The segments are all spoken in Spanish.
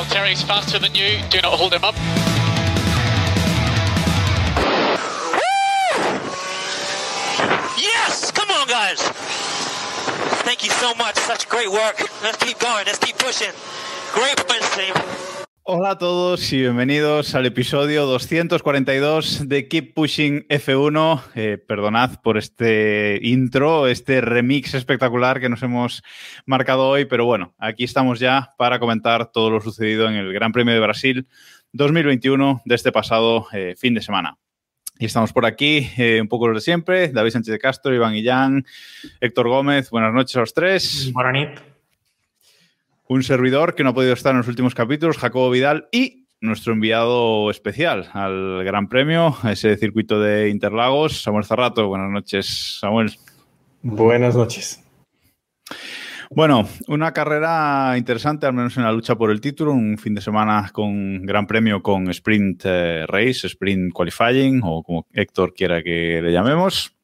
Valtteri's faster than you. Do not hold him up. Yes! Come on, guys! Thank you so much. Such great work. Let's keep going. Let's keep pushing. Great wins, team. Hola a todos y bienvenidos al episodio 242 de Keep Pushing F1. Eh, perdonad por este intro, este remix espectacular que nos hemos marcado hoy, pero bueno, aquí estamos ya para comentar todo lo sucedido en el Gran Premio de Brasil 2021 de este pasado eh, fin de semana. Y estamos por aquí, eh, un poco los de siempre, David Sánchez de Castro, Iván Illán, Héctor Gómez, buenas noches a los tres. Un servidor que no ha podido estar en los últimos capítulos, Jacobo Vidal, y nuestro enviado especial al Gran Premio, a ese circuito de Interlagos, Samuel Zarrato. Buenas noches, Samuel. Buenas noches. Bueno, una carrera interesante, al menos en la lucha por el título, un fin de semana con Gran Premio con Sprint eh, Race, Sprint Qualifying, o como Héctor quiera que le llamemos.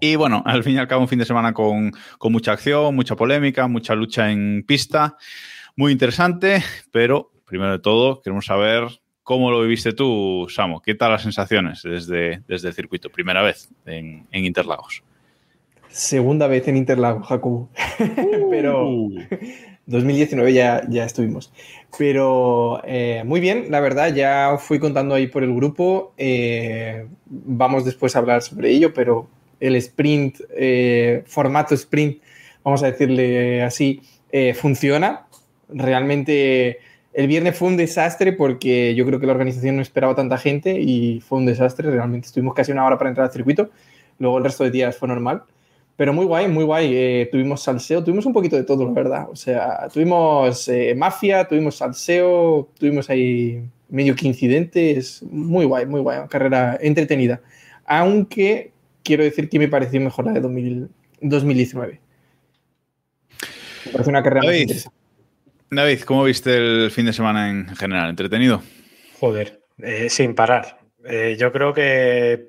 Y bueno, al fin y al cabo un fin de semana con, con, mucha acción, mucha polémica, mucha lucha en pista. Muy interesante, pero primero de todo queremos saber cómo lo viviste tú, Samo. ¿Qué tal las sensaciones desde, desde el circuito? Primera vez en, en Interlagos. Segunda vez en Interlagos, Jacobo. Uh. pero 2019 ya, ya estuvimos. Pero eh, muy bien, la verdad, ya fui contando ahí por el grupo. Eh, vamos después a hablar sobre ello, pero el sprint, eh, formato sprint, vamos a decirle así, eh, funciona. Realmente el viernes fue un desastre porque yo creo que la organización no esperaba tanta gente y fue un desastre. Realmente estuvimos casi una hora para entrar al circuito. Luego el resto de días fue normal. Pero muy guay, muy guay. Eh, tuvimos salseo, tuvimos un poquito de todo, la verdad. O sea, tuvimos eh, mafia, tuvimos salseo, tuvimos ahí medio que incidentes. Muy guay, muy guay. Carrera entretenida. Aunque quiero decir que me pareció mejor la de 2000, 2019. Me parece una carrera David. David, ¿cómo viste el fin de semana en general? ¿Entretenido? Joder, eh, sin parar. Eh, yo creo que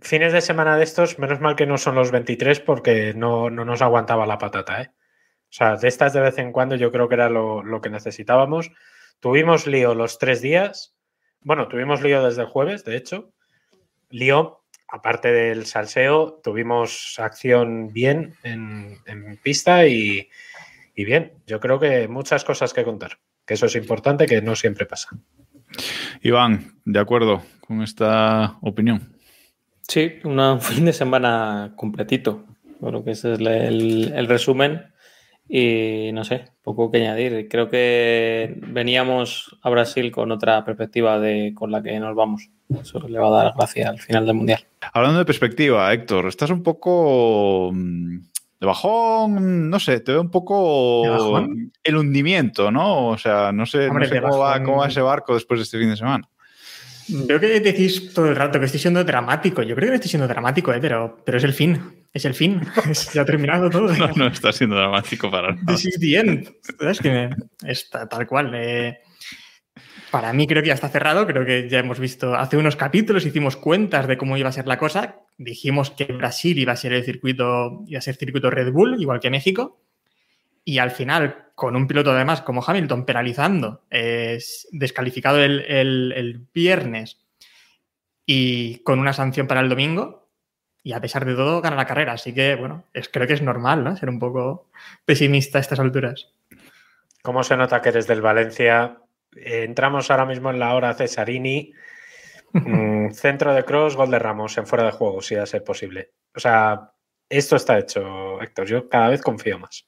fines de semana de estos, menos mal que no son los 23 porque no, no nos aguantaba la patata. ¿eh? O sea, de estas de vez en cuando yo creo que era lo, lo que necesitábamos. Tuvimos lío los tres días. Bueno, tuvimos lío desde el jueves, de hecho. Lío aparte del salseo, tuvimos acción bien en, en pista y, y, bien. Yo creo que muchas cosas que contar, que eso es importante, que no siempre pasa. Iván, de acuerdo con esta opinión. Sí, una, un fin de semana completito. Creo que ese es el, el resumen. Y no sé, poco que añadir. Creo que veníamos a Brasil con otra perspectiva de con la que nos vamos. Eso le va a dar gracia al final del Mundial. Hablando de perspectiva, Héctor, estás un poco mm, de bajón, no sé, te veo un poco el hundimiento, ¿no? O sea, no sé, Hombre, no sé cómo, va, cómo, va, ese barco después de este fin de semana. Veo que decís todo el rato que estoy siendo dramático. Yo creo que no estoy siendo dramático, ¿eh? pero, pero es el fin. Es el fin. Es, ya ha terminado todo. no, no está siendo dramático para nada. This is the end. Es que está tal cual. Eh, para mí creo que ya está cerrado, creo que ya hemos visto, hace unos capítulos hicimos cuentas de cómo iba a ser la cosa, dijimos que Brasil iba a ser el circuito, iba a ser circuito Red Bull, igual que México, y al final, con un piloto además como Hamilton penalizando, eh, descalificado el, el, el, viernes y con una sanción para el domingo, y a pesar de todo gana la carrera, así que bueno, es, creo que es normal, ¿no? Ser un poco pesimista a estas alturas. ¿Cómo se nota que eres del Valencia? entramos ahora mismo en la hora Cesarini. Mm, centro de cross, gol de Ramos en fuera de juego, si va a ser posible. O sea, esto está hecho, Héctor. Yo cada vez confío más.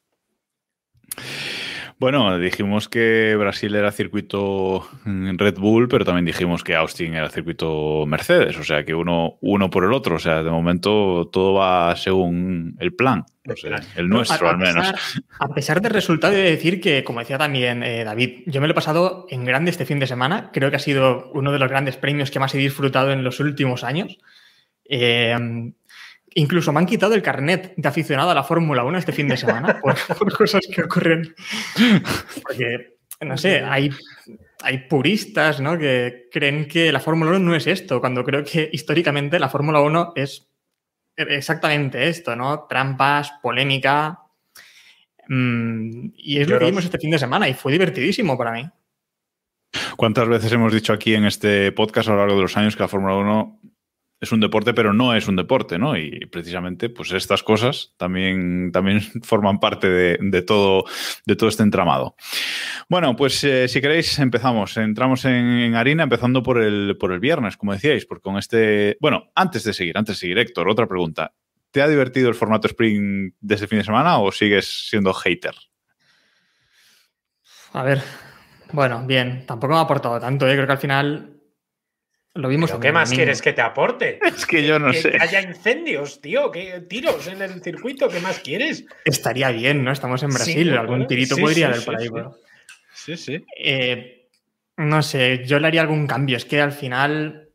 Bueno, dijimos que Brasil era circuito Red Bull, pero también dijimos que Austin era circuito Mercedes, o sea que uno, uno por el otro, o sea, de momento todo va según el plan, o sea, el nuestro a, al menos. Pesar, a pesar del resultado, he de decir que, como decía también eh, David, yo me lo he pasado en grande este fin de semana, creo que ha sido uno de los grandes premios que más he disfrutado en los últimos años. Eh, Incluso me han quitado el carnet de aficionado a la Fórmula 1 este fin de semana por, por, cosas que ocurren. Porque, no sé, hay, hay puristas ¿no? que creen que la Fórmula 1 no es esto, cuando creo que históricamente la Fórmula 1 es exactamente esto, ¿no? Trampas, polémica. Mmm, y es lo que vimos este fin de semana y fue divertidísimo para mí. ¿Cuántas veces hemos dicho aquí en este podcast a lo largo de los años que la Fórmula 1 es un deporte, pero no es un deporte, ¿no? Y precisamente, pues estas cosas también, también forman parte de, de todo, de todo este entramado. Bueno, pues eh, si queréis, empezamos. Entramos en, harina, empezando por el, por el viernes, como decíais, porque con este. Bueno, antes de seguir, antes de seguir, Héctor, otra pregunta. ¿Te ha divertido el formato Spring de este fin de semana o sigues siendo hater? A ver, bueno, bien, tampoco me ha aportado tanto, ¿eh? creo que al final lo vimos. ¿Pero ¿Qué más quieres que te aporte? Es que yo no que, sé. Que haya incendios, tío, que tiros en el circuito, ¿qué más quieres? Estaría bien, ¿no? Estamos en Brasil, Sí, algún tirito sí, podría sí, haber sí, por ahí. sí. pero- Sí, sí. Eh, no sé, yo le haría algún cambio. Es que al final,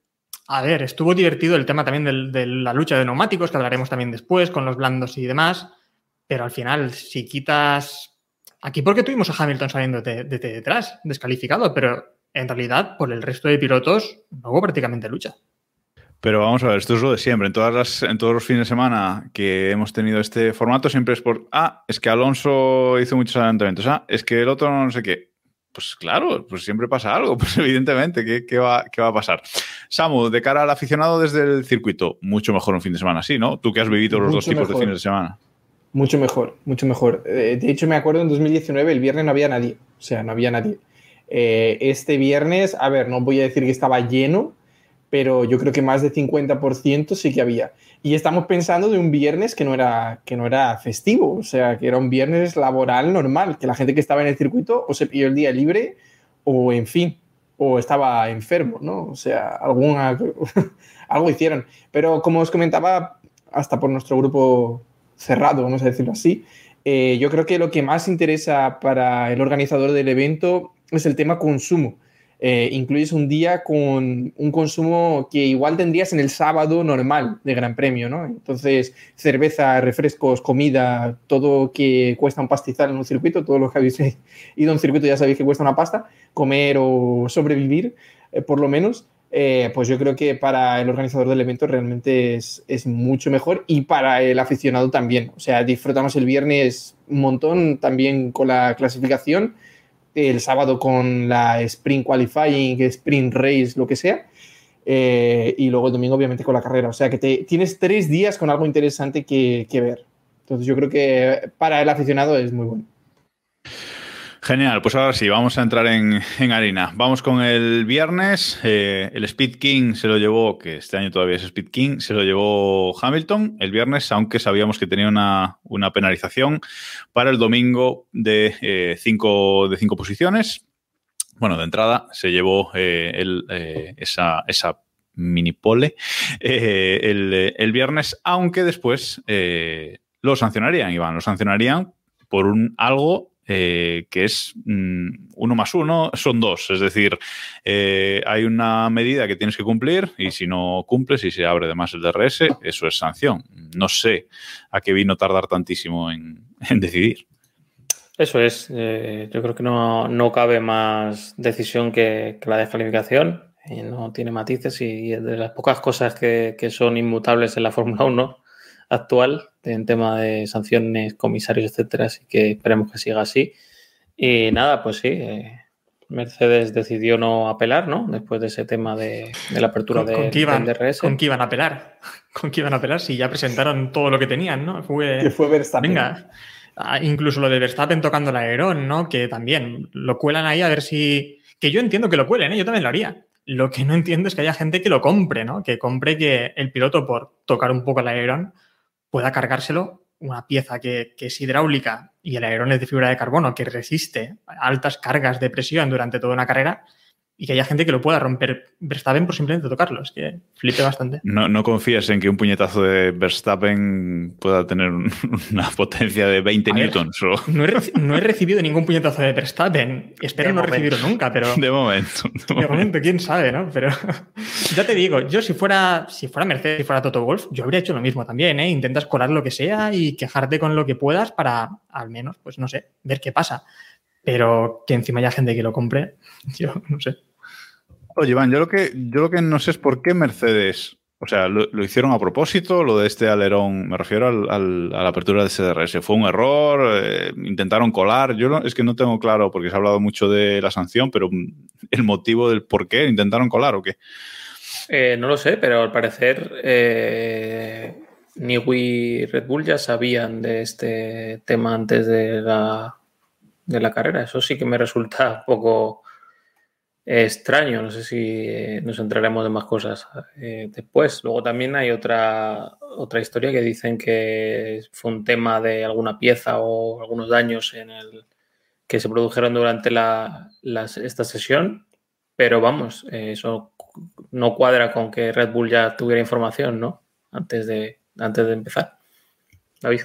a ver, estuvo divertido el tema también del- de la lucha de neumáticos, que hablaremos también después, con los blandos y demás. Pero al final, si quitas. Aquí, porque tuvimos a Hamilton saliendo de, de- de detrás, descalificado, pero en realidad, por el resto de pilotos, no hubo prácticamente lucha. Pero vamos a ver, esto es lo de siempre. En, todas las, en todos los fines de semana que hemos tenido este formato, siempre es por, ah, es que Alonso hizo muchos adelantamientos, ah, es que el otro no sé qué. Pues claro, pues siempre pasa algo, pues evidentemente, ¿qué, qué va, qué va a pasar? Samu, de cara al aficionado desde el circuito, mucho mejor un fin de semana, sí, ¿no? Tú que has vivido los dos tipos mejor. de fines de semana. Mucho mejor, mucho mejor. Eh, de hecho, me acuerdo en 2019, el viernes no había nadie. O sea, no había nadie. Eh, este viernes, a ver, no voy a decir que estaba lleno, pero yo creo que más de 50% sí que había. Y estamos pensando de un viernes que no, era, que no era festivo, o sea, que era un viernes laboral normal, que la gente que estaba en el circuito o se pilló el día libre o, en fin, o estaba enfermo, ¿no? O sea, alguna, algo hicieron. Pero como os comentaba, hasta por nuestro grupo cerrado, vamos a decirlo así, eh, yo creo que lo que más interesa para el organizador del evento es el tema consumo. Eh, incluyes un día con un consumo que igual tendrías en el sábado normal de Gran Premio, ¿no? Entonces, cerveza, refrescos, comida, todo que cuesta un pastizal en un circuito, todos los que habéis ido a un circuito ya sabéis que cuesta una pasta, comer o sobrevivir, eh, por lo menos, eh, pues yo creo que para el organizador del evento realmente es, es mucho mejor y para el aficionado también. O sea, disfrutamos el viernes un montón también con la clasificación, el sábado con la Sprint Qualifying, Sprint Race, lo que sea. eh, y luego el domingo, obviamente, con la carrera. O sea que te, tienes tres días con algo interesante que, que ver. Entonces, yo creo que para el aficionado es muy bueno. Genial, pues ahora sí, vamos a entrar en, en harina. Vamos con el viernes. eh, el Speed King se lo llevó, que este año todavía es Speed King, se lo llevó Hamilton el viernes, aunque sabíamos que tenía una, una penalización para el domingo de, eh, cinco, de cinco posiciones. Bueno, de entrada se llevó eh, eh, esa, esa mini pole eh, el, el viernes, aunque después eh, lo sancionarían, Iván, lo sancionarían por un algo eh, que es mm, uno más uno son dos. Es decir, eh, hay una medida que tienes que cumplir y si no cumples y se abre además el DRS, eso es sanción. No sé a qué vino tardar tantísimo en, decidir. Eso es. eh, yo creo que no, no cabe más decisión que, la descalificación. eh, no tiene matices y es de las pocas cosas que, que son inmutables en la Fórmula 1 actual en tema de sanciones, comisarios, etcétera. Así que esperemos que siga así. Y nada, pues sí. eh, Mercedes decidió no apelar, ¿no? Después de ese tema de, de la apertura ¿Con, de, con qué iban, del DRS. ¿Con qué iban a apelar? ¿Con qué iban a apelar si ya presentaron todo lo que tenían, ¿no? Fue, Que fue Verstappen. Venga, Ah, incluso lo de Verstappen tocando el alerón, ¿no? Que también lo cuelan ahí a ver si. Que yo entiendo que lo cuelen, ¿eh? yo también lo haría. Lo que no entiendo es que haya gente que lo compre, ¿no? Que compre que el piloto, por tocar un poco el alerón, pueda cargárselo una pieza que, que es hidráulica y el alerón es de fibra de carbono que resiste altas cargas de presión durante toda una carrera, y que haya gente que lo pueda romper Verstappen por simplemente tocarlo. Es que flipe bastante. No, no confías en que un puñetazo de Verstappen pueda tener un- una potencia de 20 A ver, newtons o No he, no he recibido ningún puñetazo de Verstappen. Espero De no momento. recibirlo nunca, pero de momento. de momento, quién sabe, ¿no? Pero ya te digo, yo si fuera, si fuera Mercedes, si fuera Toto Wolf, yo habría hecho lo mismo también, ¿eh? Intentas colar lo que sea y quejarte con lo que puedas para, al menos, pues no sé, ver qué pasa. Pero que encima haya gente que lo compre, yo no sé. Oye, Iván, yo lo que, yo lo que no sé es por qué Mercedes, o sea, lo, lo hicieron a propósito, lo de este alerón, me refiero al- al- a la apertura de CDRS, fue un error, Eh, intentaron colar, yo no- es que no tengo claro, porque se ha hablado mucho de la sanción, pero mm, el motivo del por qué intentaron colar o qué. Eh, no lo sé, pero al parecer eh, Newey y Red Bull ya sabían de este tema antes de la, de la carrera. Eso sí que me resulta un poco extraño. No sé si eh, nos entraremos de más cosas eh, después. Luego también hay otra, otra historia que dicen que fue un tema de alguna pieza o algunos daños en el que se produjeron durante la, esta sesión. Pero vamos, eh, eso no cuadra con que Red Bull ya tuviera información, ¿no? Antes de, antes de empezar. David.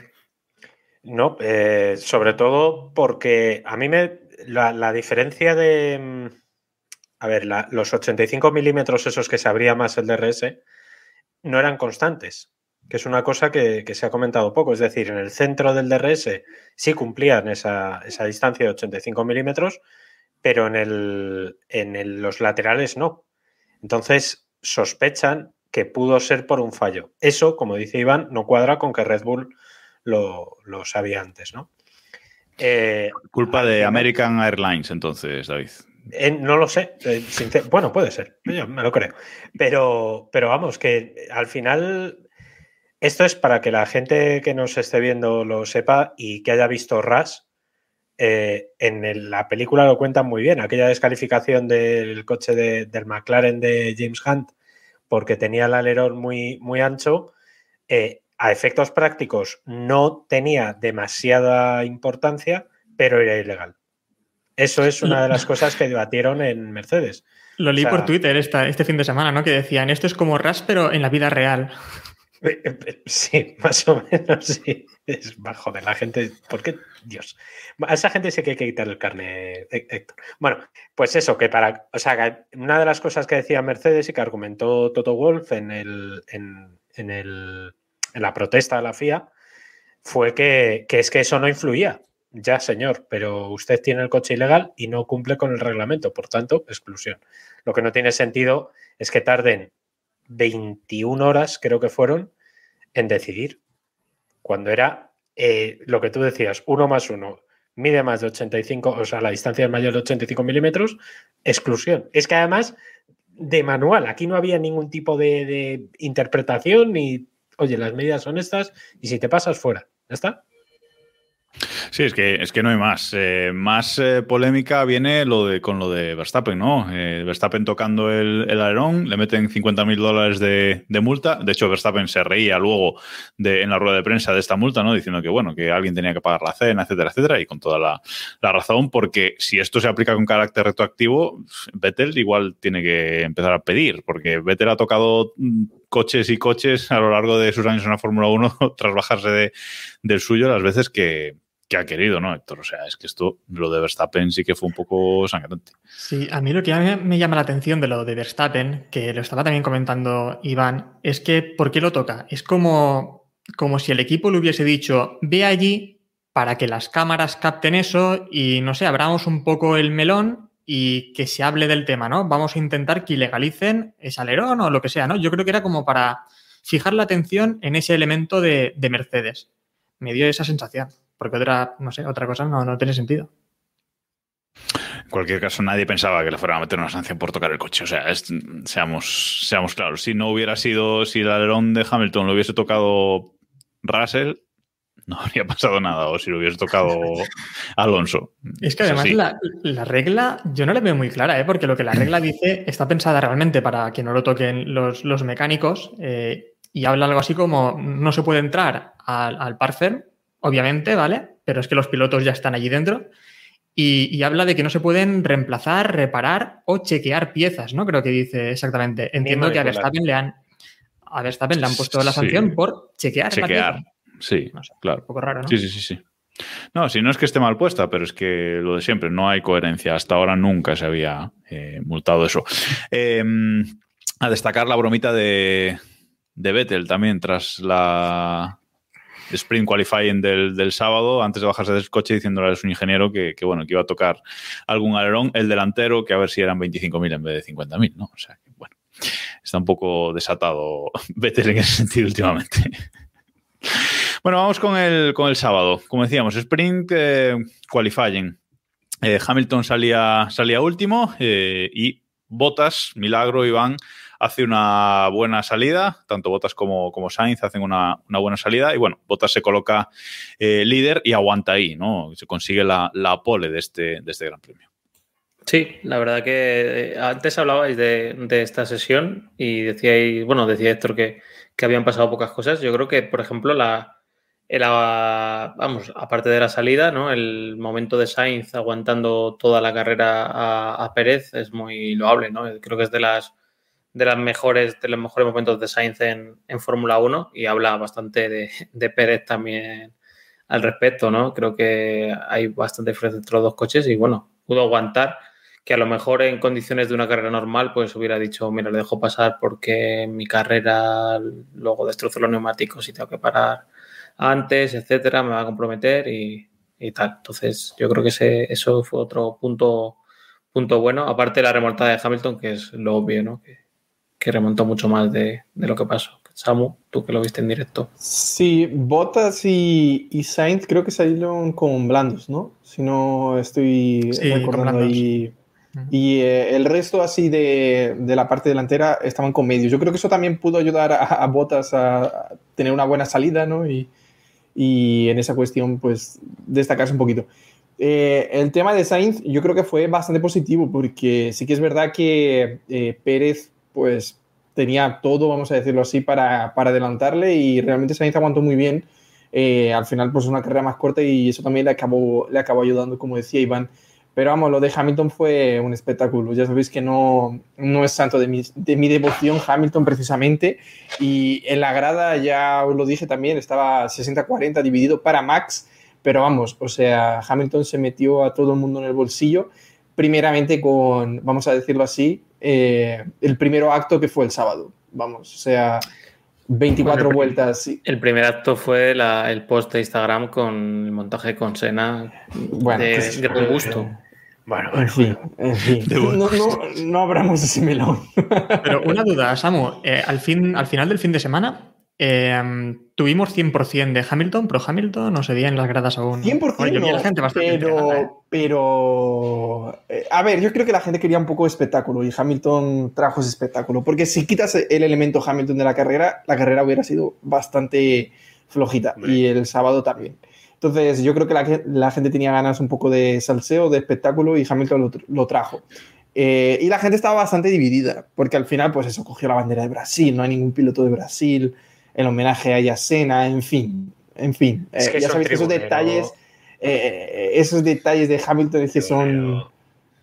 No, eh, sobre todo porque a mí me. La, la diferencia de. mm, A ver, la- los 85 milímetros, esos que se abría más el DRS, no eran constantes, que es una cosa que, que se ha comentado poco. Es decir, en el centro del DRS sí cumplían esa, esa distancia de 85 milímetros, pero en, el, en el- los laterales no. Entonces sospechan que pudo ser por un fallo. Eso, como dice Iván, no cuadra con que Red Bull lo, lo sabía antes, ¿no? Eh, Culpa de American Airlines, entonces, David. eh, no lo sé. eh, bueno, puede ser. Yo me lo creo. Pero, pero vamos, que al final esto es para que la gente que nos esté viendo lo sepa y que haya visto Rush. eh, en el- la película lo cuentan muy bien. Aquella descalificación del coche de- del McLaren de James Hunt porque tenía el alerón muy, muy ancho. eh, a efectos prácticos no tenía demasiada importancia, pero era ilegal. Eso es una de las cosas que debatieron en Mercedes. Lo leí O sea- por Twitter esta- este fin de semana, ¿no? Que decían, esto es como RAS, pero en la vida real. Sí, más o menos, sí. Es bajo de la gente. ¿Por qué? Dios. A esa gente sí que hay que quitar el carne, Hé- Héctor. Bueno, pues eso, que para. O sea, una de las cosas que decía Mercedes y que argumentó Toto Wolf en, el, en, en el, la protesta de la FIA fue que, es que eso no influía. Ya, señor, pero usted tiene el coche ilegal y no cumple con el reglamento, por tanto, exclusión. Lo que no tiene sentido es que tarden 21 horas, creo que fueron, en decidir. Cuando era eh, lo que tú decías, uno más uno, mide más de 85, o sea, la distancia es mayor de 85 milímetros, exclusión. Es que además, de manual, aquí no había ningún tipo de interpretación ni, oye, las medidas son estas y si te pasas fuera. ¿Ya está? Sí, es que, es que no hay más. Eh, más eh, polémica viene lo de, con lo de Verstappen, ¿no? Eh, Verstappen tocando el, el alerón, le meten 50 mil dólares de, multa. De hecho, Verstappen se reía luego de, en la rueda de prensa de esta multa, ¿no? Diciendo que, bueno, que alguien tenía que pagar la cena, etcétera, etcétera, y con toda la, razón, porque si esto se aplica con carácter retroactivo, Vettel igual tiene que empezar a pedir, porque Vettel ha tocado mm, coches y coches a lo largo de sus años en la Fórmula 1 tras bajarse de, del suyo las veces que, que ha querido, ¿no, Héctor? O sea, es que esto, lo de Verstappen sí que fue un poco sangrante. Sí, a mí lo que me llama la atención de lo de Verstappen, que lo estaba también comentando Iván, es que ¿por qué lo toca? Es como, como si el equipo le hubiese dicho, ve allí para que las cámaras capten eso y, no sé, abramos un poco el melón y que se hable del tema, ¿no? Vamos a intentar que ilegalicen ese alerón o lo que sea, ¿no? Yo creo que era como para fijar la atención en ese elemento de Mercedes. Me dio esa sensación, porque otra, no sé, otra cosa no, no tiene sentido. En cualquier caso, nadie pensaba que le fueran a meter una sanción por tocar el coche. O sea, es- seamos, seamos claros. Si no hubiera sido, si el alerón de Hamilton lo hubiese tocado Russell, no habría pasado nada. O si lo hubiese tocado Alonso. Es que además la, la regla yo no la veo muy clara, ¿eh? porque lo que la regla dice está pensada realmente para que no lo toquen los, los mecánicos eh, y habla algo así como no se puede entrar al, al obviamente, ¿vale? Pero es que los pilotos ya están allí dentro. Y, y habla de que no se pueden reemplazar, reparar o chequear piezas, ¿no? Creo que dice exactamente. Entiendo que a. Verstappen le han, a Verstappen le han puesto la Sí. sanción por chequear, la Chequear. pieza. Sí, No sé, claro. Un poco raro, ¿no? Sí, sí, sí, sí. No, si no es que esté mal puesta, pero es que lo de siempre, no hay coherencia. Hasta ahora nunca se había eh, multado eso. Eh, a destacar la bromita de, de Vettel también tras la sprint qualifying del, del sábado, antes de bajarse del coche diciéndole a su ingeniero que, que, bueno, que iba a tocar algún alerón, el delantero, que a ver si eran 25.000 en vez de 50.000, ¿no? O sea, que bueno, está un poco desatado Vettel en ese sentido últimamente. Bueno, vamos con el, con el sábado. Como decíamos, sprint eh, qualifying. Eh, Hamilton salía, salía último eh, y Bottas, milagro, Iván, hace una buena salida. Tanto Bottas como, como Sainz hacen una, una buena salida. Y bueno, Bottas se coloca eh, líder y aguanta ahí, ¿no? Se consigue la, la pole de este, de este Gran Premio. Sí, la verdad que eh, antes hablabais de, de esta sesión y decíais, bueno, decía Héctor que, que habían pasado pocas cosas. Yo creo que, por ejemplo, la, la- vamos, aparte de la salida, ¿no? El momento de Sainz aguantando toda la carrera a, a Pérez es muy loable, ¿no? Creo que es de las de las mejores, de los mejores momentos de Sainz en, Fórmula 1 y habla bastante de, Pérez también al respecto, ¿no? Creo que hay bastante diferencia entre los dos coches y bueno, pudo aguantar que a lo mejor en condiciones de una carrera normal pues hubiera dicho, mira, le dejo pasar porque mi carrera luego destrozo los neumáticos y tengo que parar antes, etcétera, me va a comprometer y, y tal. Entonces, yo creo que ese, eso fue otro punto, punto bueno, aparte de la remontada de Hamilton, que es lo obvio, ¿no? Que remontó mucho más de, de lo que pasó. Samu, tú que lo viste en directo. Sí, Bottas y, y Sainz creo que salieron con blandos, ¿no? Si no estoy Sí, recordando ahí. Y eh, el resto así de, de la parte delantera estaban con medios. Yo creo que eso también pudo ayudar a, a Bottas a, a tener una buena salida, ¿no? Y, y en esa cuestión, pues, destacarse un poquito. Eh, el tema de Sainz yo creo que fue bastante positivo porque sí que es verdad que eh, Pérez, pues, tenía todo, vamos a decirlo así, para, para adelantarle y realmente Sainz aguantó muy bien. Eh, al final, pues, una carrera más corta y eso también le acabó, le acabó ayudando, como decía Iván. Pero vamos, lo de Hamilton fue un espectáculo. Ya sabéis que no, no es santo de mi, de mi devoción Hamilton precisamente. Y en la grada, ya os lo dije también, estaba 60-40 dividido para Max. Pero vamos, o sea, Hamilton se metió a todo el mundo en el bolsillo. Primeramente con, vamos a decirlo así, eh, el primero acto que fue el sábado. Vamos, o sea, 24 Bueno, vueltas. sí. El primer acto fue la- el post de Instagram con el montaje con Sena Bueno, de pues, gran gusto. Bueno, En fin, en fin. De buen No, no, no abramos ese melón. Pero una duda, Samu. eh, al, fin, al final del fin de semana, eh, tuvimos 100% de Hamilton, pero Hamilton no se veía en las gradas aún. 100% Bueno, yo vi a la no, gente bastante entregada, ¿eh? pero, pero eh, a ver, yo creo que la gente quería un poco de espectáculo y Hamilton trajo ese espectáculo, porque si quitas el elemento Hamilton de la carrera, la carrera hubiera sido bastante flojita Hombre. y el sábado también. Entonces yo creo que la, ge- la gente tenía ganas un poco de salseo, de espectáculo y Hamilton lo trajo. Eh, y la gente estaba bastante dividida, porque al final, pues eso, cogió la bandera de Brasil, no hay ningún piloto de Brasil, el homenaje a Yasena, en fin, en fin. Es Eh, que ya son sabéis que esos detalles, eh, esos detalles de Hamilton es que son...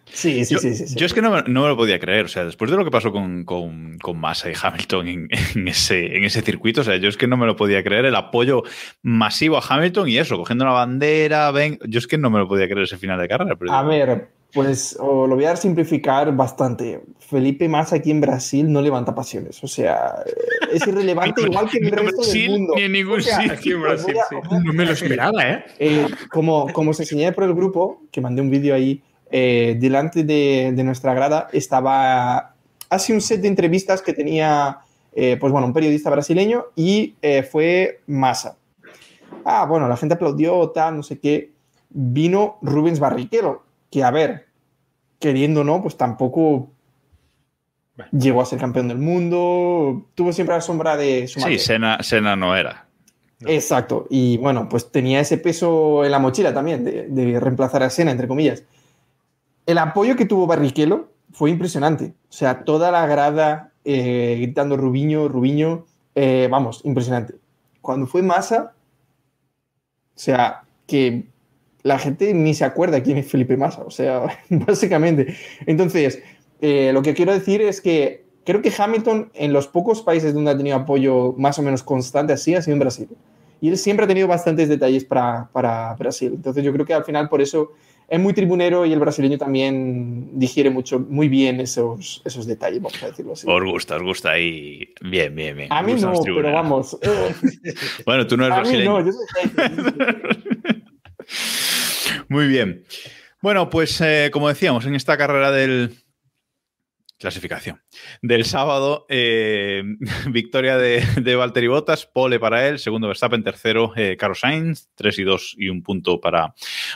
Sí, sí, yo, sí, sí, sí. yo es que no, me- no me lo podía creer. O sea, después de lo que pasó con, con, con Massa y Hamilton en, en ese, en ese circuito, o sea, yo es que no me lo podía creer. El apoyo masivo a Hamilton y eso, cogiendo la bandera, ven. Yo es que no me lo podía creer ese final de carrera. pero- A ver, pues lo voy a simplificar bastante. Felipe Massa aquí en Brasil no levanta pasiones. O sea, eh, es irrelevante igual que en el resto Brasil, del mundo. ni en ningún O sea, sitio. En Brasil, a- sí. No me lo esperaba, ¿eh? Eh, como, como os enseñé por el grupo, que mandé un vídeo ahí, eh, delante de, de nuestra grada estaba hace un set de entrevistas que tenía, eh, pues bueno, un periodista brasileño y eh, fue Massa. Ah, bueno, la gente aplaudió, tal, no sé qué. Vino Rubens Barrichello, que a ver, queriendo o no, pues tampoco Bueno. llegó a ser campeón del mundo, tuvo siempre la sombra de su Sí, madre. Sena, Sena no era. Exacto. Y bueno, pues tenía ese peso en la mochila también, de, de reemplazar a Sena, entre comillas. El apoyo que tuvo Barrichello fue impresionante. O sea, toda la grada eh, gritando Rubiño, Rubiño, eh, vamos, impresionante. Cuando fue Massa, sea, que la gente ni se acuerda quién es Felipe Massa, o sea, básicamente. Entonces, eh, lo que quiero decir es que creo que Hamilton en los pocos países donde ha tenido apoyo más o menos constante así ha sido en Brasil. Y él siempre ha tenido bastantes detalles para, para Brasil. Entonces yo creo que al final por eso es muy tribunero y el brasileño también digiere mucho, muy bien esos, esos detalles, vamos a decirlo así. Os gusta, os gusta ahí. Bien, bien, bien. A mí no, pero vamos. Eh. bueno, tú no eres a brasileño. Mí no, yo soy Muy bien. Bueno, pues eh, como decíamos, en esta carrera del, clasificación. Del sábado, eh, victoria de, de Valtteri Bottas, pole para él, segundo Verstappen, tercero eh, Carlos Sainz, 3 y 2 y un punto para,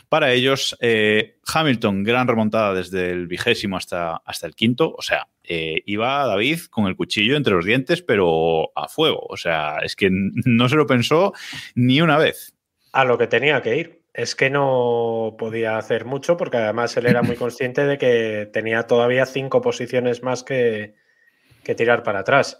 para ellos. Eh, Hamilton, gran remontada desde el vigésimo hasta, hasta el quinto, o sea, iba David con el cuchillo entre los dientes, pero a fuego, o sea, es que no se lo pensó ni una vez. A lo que tenía que ir es que no podía hacer mucho porque además él era muy consciente de que tenía todavía cinco posiciones más que, que tirar para atrás.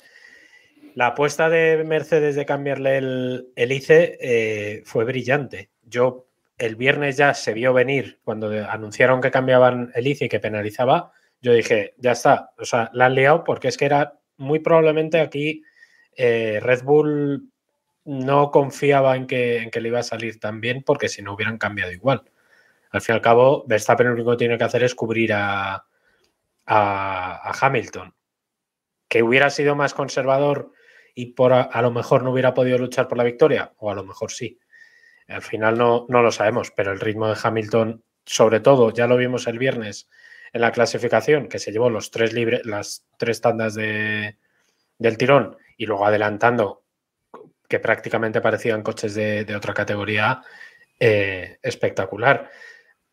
La apuesta de Mercedes de cambiarle el, el ICE eh, fue brillante. Yo el viernes ya se vio venir cuando anunciaron que cambiaban el ICE y que penalizaba. Yo dije, ya está, o sea, la han liado porque es que era muy probablemente aquí eh, Red Bull no confiaba en que, en que le iba a salir tan bien porque si no hubieran cambiado igual. Al fin y al cabo, Verstappen lo único que tiene que hacer es cubrir a, a, Hamilton. Que hubiera sido más conservador y por a, lo mejor no hubiera podido luchar por la victoria, o a lo mejor sí. Al final no, no lo sabemos, pero el ritmo de Hamilton, sobre todo, ya lo vimos el viernes en la clasificación, que se llevó los tres libres, las tres tandas de, del tirón y luego adelantando que prácticamente parecían coches de, de otra categoría eh, espectacular.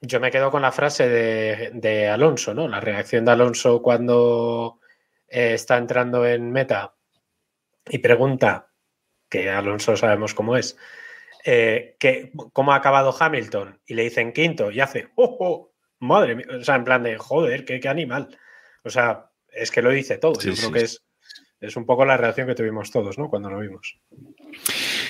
Yo me quedo con la frase de, de, Alonso, ¿no? La reacción de Alonso cuando eh, está entrando en meta y pregunta, que Alonso sabemos cómo es, eh, que, cómo ha acabado Hamilton y le dicen quinto y hace, ¡oh, oh! Madre mía, o sea, en plan de, joder, qué, qué animal. O sea, es que lo dice todo. Sí, Yo creo sí. que es, es un poco la reacción que tuvimos todos, ¿no? Cuando lo vimos.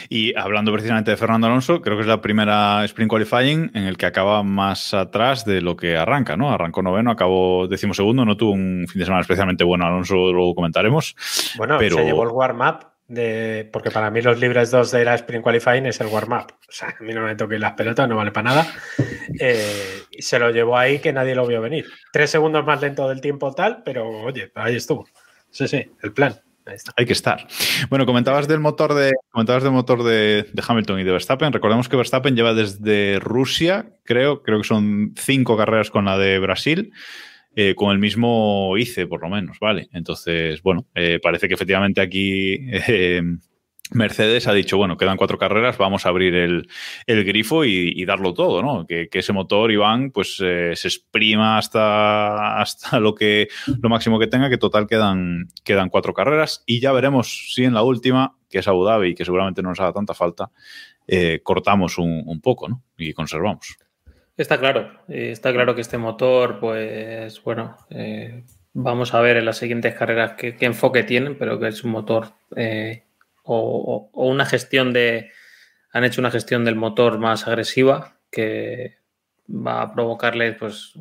Y hablando precisamente de Fernando Alonso, creo que es la primera sprint qualifying en el que acaba más atrás de lo que arranca, ¿no? Arrancó noveno, acabó decimosegundo, no tuvo un fin de semana especialmente bueno Alonso, luego comentaremos. Bueno, pero... se llevó el warm-up de, porque para mí los libres 2 de la sprint qualifying es el warm-up. O sea, a mí no me toque las pelotas, no vale para nada. Eh, y se lo llevó ahí que nadie lo vio venir. Tres segundos más lento del tiempo tal, pero oye, ahí estuvo. Sí, sí, el plan. Hay que estar. Bueno, comentabas del motor de comentabas del motor de, de, Hamilton y de Verstappen. Recordemos que Verstappen lleva desde Rusia, creo, creo que son cinco carreras con la de Brasil. Eh, con el mismo ICE, por lo menos, ¿vale? Entonces, bueno, eh, parece que efectivamente aquí eh, Mercedes ha dicho, bueno, quedan cuatro carreras, vamos a abrir el, el grifo y, darlo todo, ¿no? Que, ese motor, Iván, pues eh, se exprima hasta, hasta lo que lo máximo que tenga, que total quedan, quedan cuatro carreras y ya veremos si en la última, que es Abu Dhabi, que seguramente no nos haga tanta falta, eh, cortamos un, poco, ¿no? Y conservamos. Está claro, está claro que este motor, pues bueno, eh, vamos a ver en las siguientes carreras qué, qué, enfoque tienen, pero que es un motor eh, o, o, una gestión de. Han hecho una gestión del motor más agresiva que va a provocarle, pues,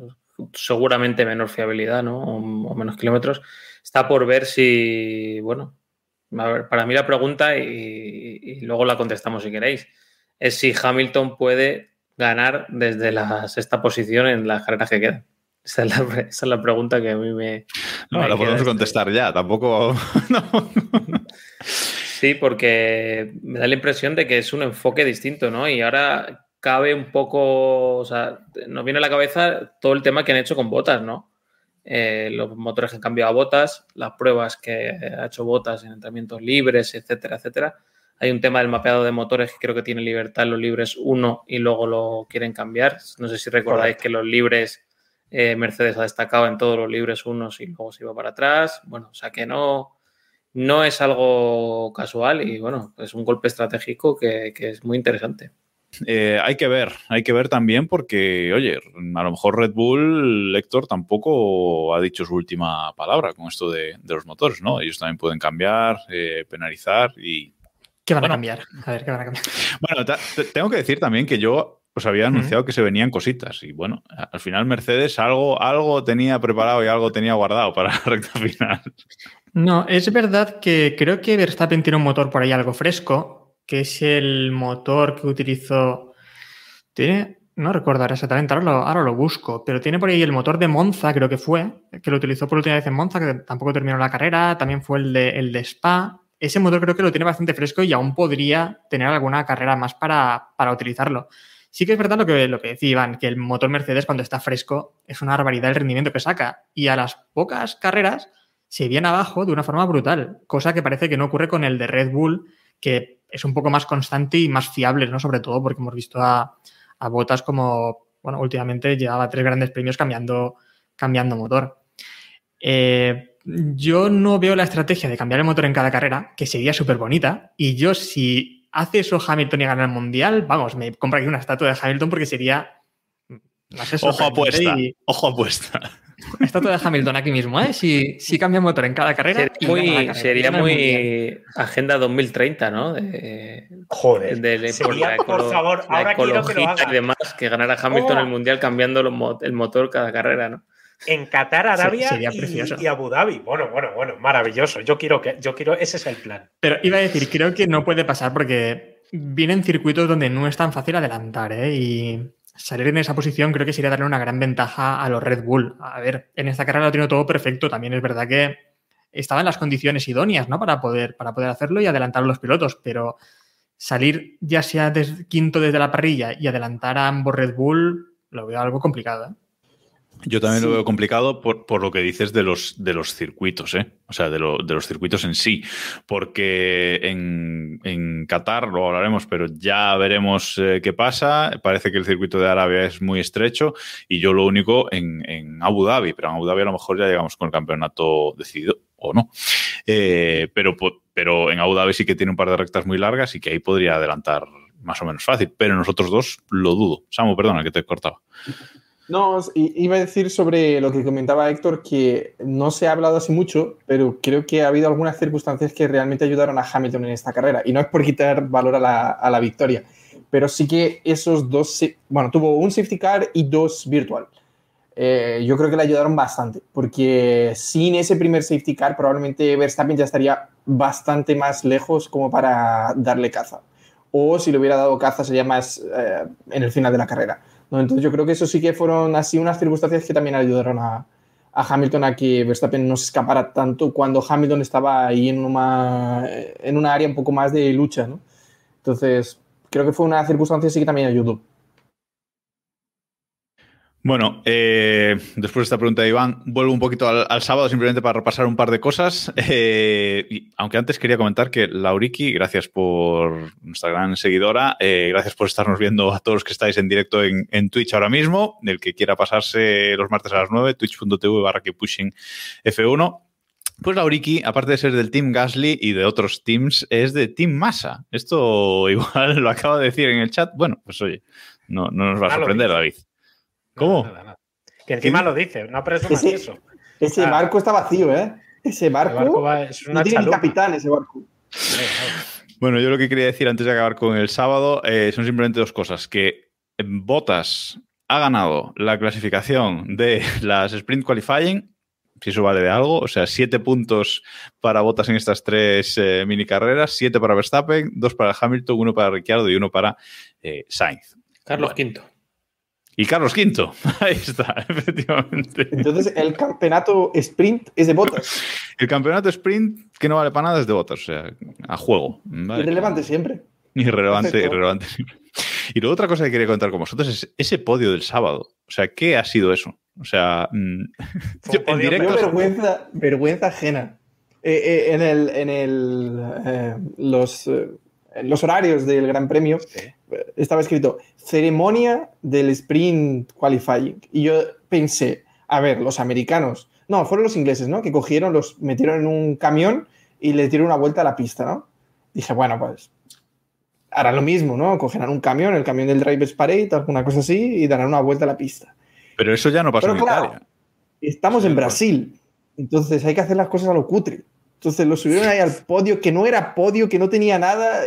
seguramente menor fiabilidad, ¿no? O, o menos kilómetros. Está por ver si, bueno, a ver, para mí la pregunta, y, y luego la contestamos si queréis, es si Hamilton puede ganar desde la sexta posición en las carreras que quedan. Esa es, la, esa es la, pregunta que a mí me. No, me la podemos contestar ya, tampoco. no. Sí, porque me da la impresión de que es un enfoque distinto, ¿no? Y ahora cabe un poco. O sea, nos viene a la cabeza todo el tema que han hecho con botas, ¿no? Eh, los motores que han cambiado a botas, las pruebas que ha hecho botas en entrenamientos libres, etcétera, etcétera. Hay un tema del mapeado de motores que creo que tiene libertad los libres 1 y luego lo quieren cambiar. No sé si recordáis Correcto. que los libres eh, Mercedes ha destacado en todos los libres 1 y luego se iba para atrás. Bueno, o sea que no, no es algo casual y bueno, es un golpe estratégico que, que es muy interesante. Eh, hay que ver, hay que ver también porque, oye, a lo mejor Red Bull, Héctor, tampoco ha dicho su última palabra con esto de, de los motores, ¿no? Ellos también pueden cambiar, eh, penalizar y ¿Qué van Bueno. a cambiar? A ver, ¿qué van a cambiar? Bueno, tengo que decir también que yo os había anunciado que se venían cositas y bueno, al final Mercedes algo, algo tenía preparado y algo tenía guardado para la recta final. No, es verdad que creo que Verstappen tiene un motor por ahí algo fresco, que es el motor que utilizó. Tiene. No recuerdo ahora exactamente, ahora lo, ahora lo busco, pero tiene por ahí el motor de Monza, creo que fue, que lo utilizó por última vez en Monza, que tampoco terminó la carrera, también fue el de, el de Spa. Ese motor creo que lo tiene bastante fresco y aún podría tener alguna carrera más para, para utilizarlo. Sí que es verdad lo que, lo que decía Iván, que el motor Mercedes cuando está fresco es una barbaridad el rendimiento que saca. Y a las pocas carreras se viene abajo de una forma brutal, cosa que parece que no ocurre con el de Red Bull, que es un poco más constante y más fiable, ¿no? Sobre todo porque hemos visto a, a Botas como, bueno, últimamente llevaba tres grandes premios cambiando, cambiando motor. Eh, yo no veo la estrategia de cambiar el motor en cada carrera, que sería súper bonita, y yo si hace eso Hamilton y gana el Mundial, vamos, me compro aquí una estatua de Hamilton porque sería... no sé, Ojo sorprendente apuesta, y- ojo apuesta. Estatua de Hamilton aquí mismo, ¿eh? Si, si cambia motor en cada carrera. Y muy, carrera, sería Mundial. muy Agenda 2030, ¿no? De, Joder. de- por Sería, por ecolo- favor, la ahora quiero que lo haga. y demás, que ganara Hamilton Oh. el Mundial cambiando los el motor cada carrera, ¿no? En Qatar, Arabia sería y- precioso. y, Abu Dhabi. Bueno, bueno, bueno, maravilloso. Yo quiero que, yo quiero, ese es el plan. Pero iba a decir, creo que no puede pasar porque vienen circuitos donde no es tan fácil adelantar, ¿eh? Y salir en esa posición creo que sería darle una gran ventaja a los Red Bull. A ver, en esta carrera lo tiene todo perfecto. También es verdad que estaban las condiciones idóneas, ¿no? Para poder, para poder hacerlo y adelantar a los pilotos, pero salir ya sea quinto desde la parrilla y adelantar a ambos Red Bull, lo veo algo complicado, ¿eh? Yo también Sí. lo veo complicado por, por lo que dices de los, de los circuitos, ¿eh? O sea, de, lo- de los circuitos en sí. Porque en, en Qatar lo hablaremos, pero ya veremos eh, qué pasa. Parece que el circuito de Arabia es muy estrecho y yo lo único en, en Abu Dhabi, pero en Abu Dhabi a lo mejor ya llegamos con el campeonato decidido o no. Eh, pero, pero en Abu Dhabi sí que tiene un par de rectas muy largas y que ahí podría adelantar más o menos fácil. Pero en nosotros dos lo dudo. Samu, perdona que te he cortado. No, iba a decir sobre lo que comentaba Héctor, que no se ha hablado así mucho, pero creo que ha habido algunas circunstancias que realmente ayudaron a Hamilton en esta carrera. Y no es por quitar valor a la, a la victoria, pero sí que esos dos, bueno, tuvo un safety car y dos virtual. Eh, yo creo que le ayudaron bastante, porque sin ese primer safety car probablemente Verstappen ya estaría bastante más lejos como para darle caza. O si le hubiera dado caza sería más eh, en el final de la carrera. ¿No? Entonces yo creo que eso sí que fueron así unas circunstancias que también ayudaron a, a Hamilton a que Verstappen no se escapara tanto cuando Hamilton estaba ahí en una, en una área un poco más de lucha. Entonces creo que fue una circunstancia sí que también ayudó. Bueno, eh, después de esta pregunta de Iván, vuelvo un poquito al, al sábado simplemente para repasar un par de cosas. Eh, y aunque antes quería comentar que Lauriki, gracias por nuestra gran seguidora, eh, gracias por estarnos viendo a todos los que estáis en directo en, en Twitch ahora mismo. El que quiera pasarse los martes a las 9, twitch.tv barra que pushing F1. Pues Lauriki, aparte de ser del Team Gasly y de otros teams, es de Team Massa. Esto igual lo acaba de decir en el chat. Bueno, pues oye, no, no nos va a Ah, sorprender. David. ¿Cómo? Nada, nada. Que encima lo dice, no presumas Ese- eso. Ese Ah. barco está vacío, ¿eh? Ese barco, barco va- es no una tiene ni capitán ese barco. Bueno, yo lo que quería decir antes de acabar con el sábado eh, son simplemente dos cosas. Que Botas ha ganado la clasificación de las Sprint Qualifying, si eso vale de algo, o sea, siete puntos para Botas en estas tres eh, mini carreras, siete para Verstappen, dos para Hamilton, uno para Ricciardo y uno para eh, Sainz. Carlos Bueno. V. Y Carlos V, ahí está, efectivamente. Entonces el campeonato sprint es de botas. El campeonato sprint que no vale para nada es de Botas, o sea, a juego. ¿vale? Irrelevante siempre. Irrelevante, Perfecto. irrelevante. Y luego otra cosa que quería contar con vosotros es ese podio del sábado. O sea, ¿qué ha sido eso? O sea, mm, yo en directo... Vergüenza, vergüenza ajena. Eh, eh, en el, en el, eh, los, eh, los horarios del Gran Premio estaba escrito ceremonia del sprint qualifying. Y yo pensé, a ver, los americanos, no, fueron los ingleses, ¿no? Que cogieron, los metieron en un camión y le dieron una vuelta a la pista, ¿no? Dije, bueno, pues harán lo mismo, ¿no? Cogerán un camión, el camión del Drivers Parade, alguna cosa así, y darán una vuelta a la pista. Pero eso ya no pasó Pero en claro, Italia. Estamos Sí, en. Brasil, entonces hay que hacer las cosas a lo cutre. Entonces lo subieron ahí al podio, que no era podio, que no tenía nada.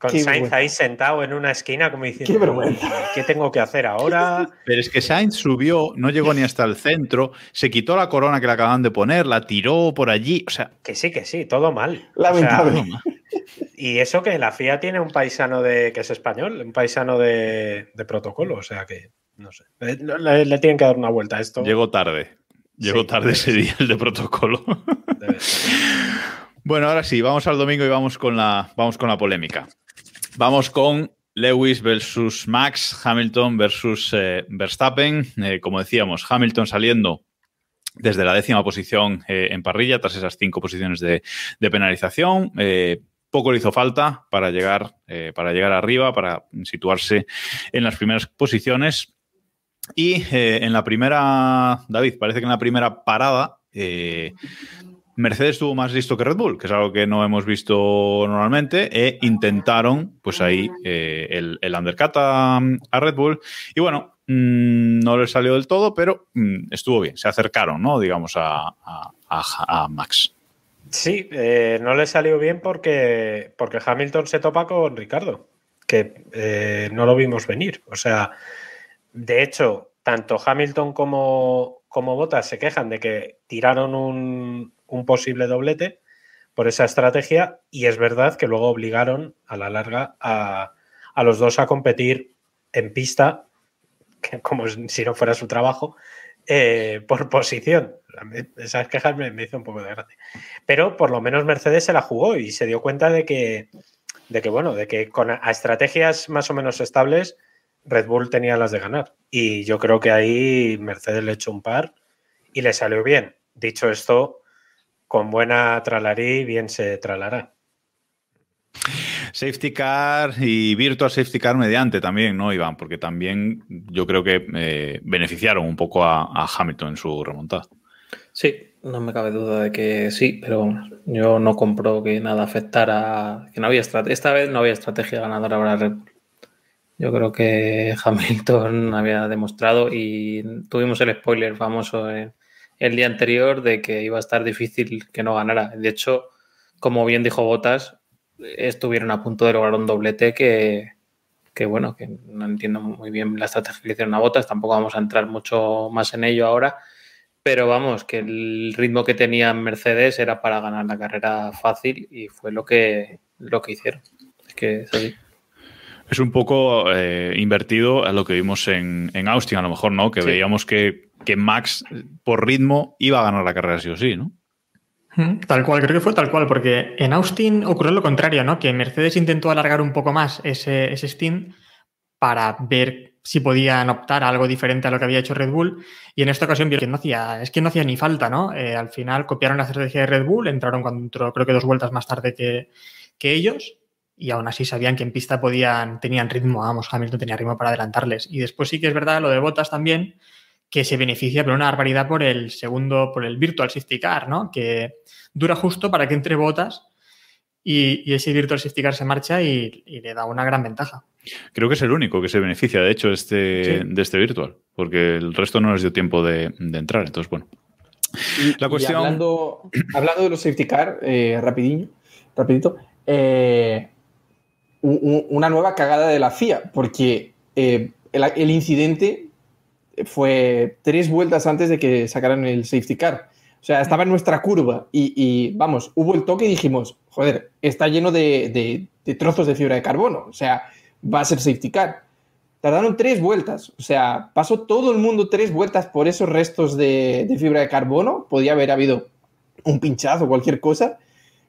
Con Qué Sainz vergüenza. ahí sentado en una esquina como diciendo, Qué vergüenza. ¿qué tengo que hacer ahora? Pero es que Sainz subió, no llegó ni hasta el centro, se quitó la corona que le acaban de poner, la tiró por allí. O sea, Que sí, que sí, todo mal. O Lamentable. sea, y eso que la FIA tiene un paisano de que es español, un paisano de, de protocolo, o sea que no sé. Le, le- tienen que dar una vuelta a esto. llegó tarde. Llegó Sí, tarde ese día el de protocolo. Debe ser. Bueno, ahora sí, vamos al domingo y vamos con la, vamos con la polémica. Vamos con Lewis versus Max, Hamilton versus eh, Verstappen. Eh, como decíamos, Hamilton saliendo desde la décima posición eh, en parrilla, tras esas cinco posiciones de, penalización. Eh, poco le hizo falta para llegar, para llegar arriba, para situarse en las primeras posiciones. Y en la primera, David, parece que en la primera parada, Mercedes estuvo más listo que Red Bull, que es algo que no hemos visto normalmente, e intentaron, pues ahí, eh, el, el undercut a, Red Bull. Y bueno, mm, no les salió del todo, pero mm, estuvo bien. Se acercaron, ¿no? Digamos, a, a- Max. Sí, eh, no le salió bien porque, porque Hamilton se topa con Ricardo, que eh, no lo vimos venir. O sea, de hecho, tanto Hamilton como, como se quejan de que tiraron un, un posible doblete por esa estrategia y es verdad que luego obligaron a la larga a, a los dos a competir en pista, como si no fuera su trabajo, eh, por posición. Esas quejas me, me hizo un poco de gracia. Pero por lo menos Mercedes se la jugó y se dio cuenta de que, de que bueno, de que con a estrategias más o menos estables, Red Bull tenía las de ganar. Y yo creo que ahí Mercedes le echó un par y le salió bien. Dicho esto, con buena tralarí, bien se tralará. Safety car y virtual safety car mediante también, ¿no, Iván? Porque también yo creo que eh, beneficiaron un poco a, a Hamilton en su remontada. Sí, no me cabe duda de que sí, pero vamos, yo no compro que nada afectara, que no había estrategia, esta vez no había estrategia ganadora para Red Bull. Yo creo que Hamilton había demostrado y tuvimos el spoiler famoso en- el día anterior de que iba a estar difícil que no ganara. De hecho, como bien dijo Botas, estuvieron a punto de lograr un doblete que, que bueno, que no entiendo muy bien la estrategia que hicieron a Botas, tampoco vamos a entrar mucho más en ello ahora, pero vamos, que el ritmo que tenía Mercedes era para ganar la carrera fácil y fue lo que, lo que hicieron. Que. Es un poco eh, invertido a lo que vimos en, en Austin, a lo mejor, ¿no? Que Sí. veíamos que, que Max, por ritmo, iba a ganar la carrera sí o sí, ¿no? Tal cual, creo que fue tal cual, porque en Austin ocurrió lo contrario, ¿no? Que Mercedes intentó alargar un poco más ese, ese stint para ver si podían optar a algo diferente a lo que había hecho Red Bull. Y en esta ocasión vieron que no hacía, es que no hacía ni falta, ¿no? Eh, al final copiaron la estrategia de Red Bull, entraron cuando entró, creo que dos vueltas más tarde que, que ellos, y aún así sabían que en pista podían, tenían ritmo, vamos, Hamilton tenía ritmo para adelantarles. Y después sí que es verdad lo de Bottas también, que se beneficia por una barbaridad por el segundo, por el Virtual Safety Car, ¿no? Que dura justo para que entre botas y, y ese Virtual Safety Car se marcha y, y le da una gran ventaja. Creo que es el único que se beneficia, de hecho, de este, Sí. de este virtual, porque el resto no les dio tiempo de, de entrar. Entonces, bueno. Y- La y cuestión- hablando, hablando de los safety car, eh, rapidinho, rapidito, eh, una nueva cagada de la FIA, porque eh, el, incidente fue tres vueltas antes de que sacaran el safety car. O sea, estaba en nuestra curva y, vamos, hubo el toque y dijimos, joder, está lleno de trozos de fibra de carbono, o sea, va a ser safety car. Tardaron tres vueltas, o sea, pasó todo el mundo tres vueltas por esos restos de, de fibra de carbono. Podía haber habido un pinchazo o cualquier cosa.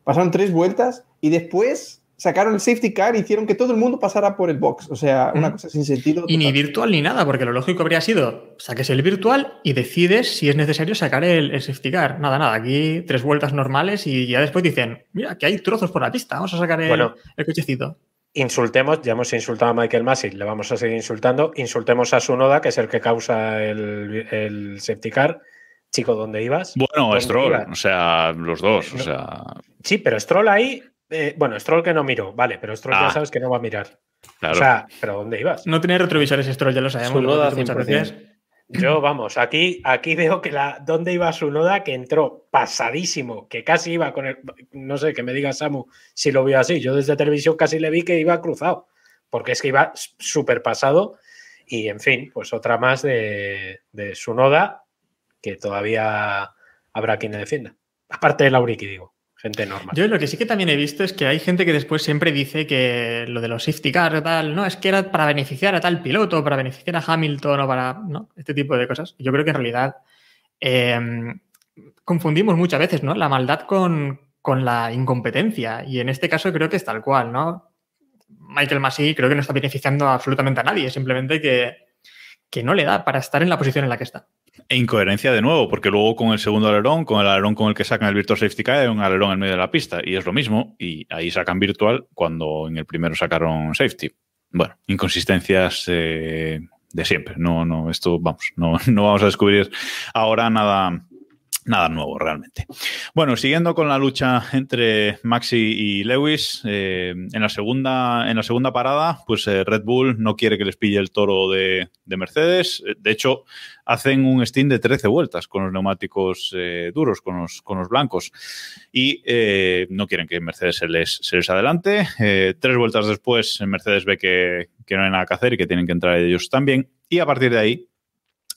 Pasaron tres vueltas y después sacaron el safety car y hicieron que todo el mundo pasara por el box. O sea, una Mm. cosa sin sentido. Y ni virtual ni nada, porque lo lógico habría sido saques el virtual y decides si es necesario sacar el, el safety car. Nada, nada, aquí tres vueltas normales y ya después dicen, mira, que hay trozos por la pista, vamos a sacar el, Bueno. el cochecito. Insultemos, ya hemos insultado a Michael Masi, le vamos a seguir insultando. Insultemos a Sunoda, que es el que causa el, el safety car. Chico, ¿dónde ibas? Bueno, ¿Dónde Stroll, ibas? o sea, los dos. O sea, Sí, pero Stroll ahí. Eh, bueno, Stroll que no miró, vale, pero Stroll Ah. ya sabes que no va a mirar. claro. O sea, ¿pero dónde ibas? No tener retrovisores Stroll, ya lo sabemos. Lo muchas 100%. veces. Yo, vamos, aquí, aquí veo que la. ¿Dónde iba su noda? Que entró pasadísimo, que casi iba con el. No sé, que me diga Samu si lo vio así. Yo desde televisión casi le vi que iba cruzado, porque es que iba súper pasado. Y en fin, pues otra más de, de su noda, que todavía habrá quien le defienda. Aparte de Lauriki, digo gente normal. Yo lo que sí que también he visto es que hay gente que después siempre dice que lo de los safety cars tal, no, es que era para beneficiar a tal piloto, para beneficiar a Hamilton o para, ¿no? Este tipo de cosas. Yo creo que en realidad eh, confundimos muchas veces, ¿no? La maldad con, con, la incompetencia y en este caso creo que es tal cual, ¿no? Michael Massey creo que no está beneficiando absolutamente a nadie, simplemente que, que no le da para estar en la posición en la que está. E incoherencia de nuevo, porque luego con el segundo alerón, con el alerón con el que sacan el Virtual Safety Car, hay un alerón en medio de la pista y es lo mismo. Y ahí sacan virtual cuando en el primero sacaron safety. Bueno, inconsistencias eh, de siempre. No, no, esto, vamos, no, no vamos a descubrir ahora nada, nada nuevo realmente. Bueno, siguiendo con la lucha entre Maxi y Lewis, eh, en, la segunda, en la segunda parada, pues eh, Red Bull no quiere que les pille el toro de, de Mercedes. De hecho, hacen un stint de 13 vueltas con los neumáticos eh, duros, con los, con los blancos. Y eh, no quieren que Mercedes se les, les adelante. Eh, tres vueltas después, Mercedes ve que, que no hay nada que hacer y que tienen que entrar ellos también. Y a partir de ahí,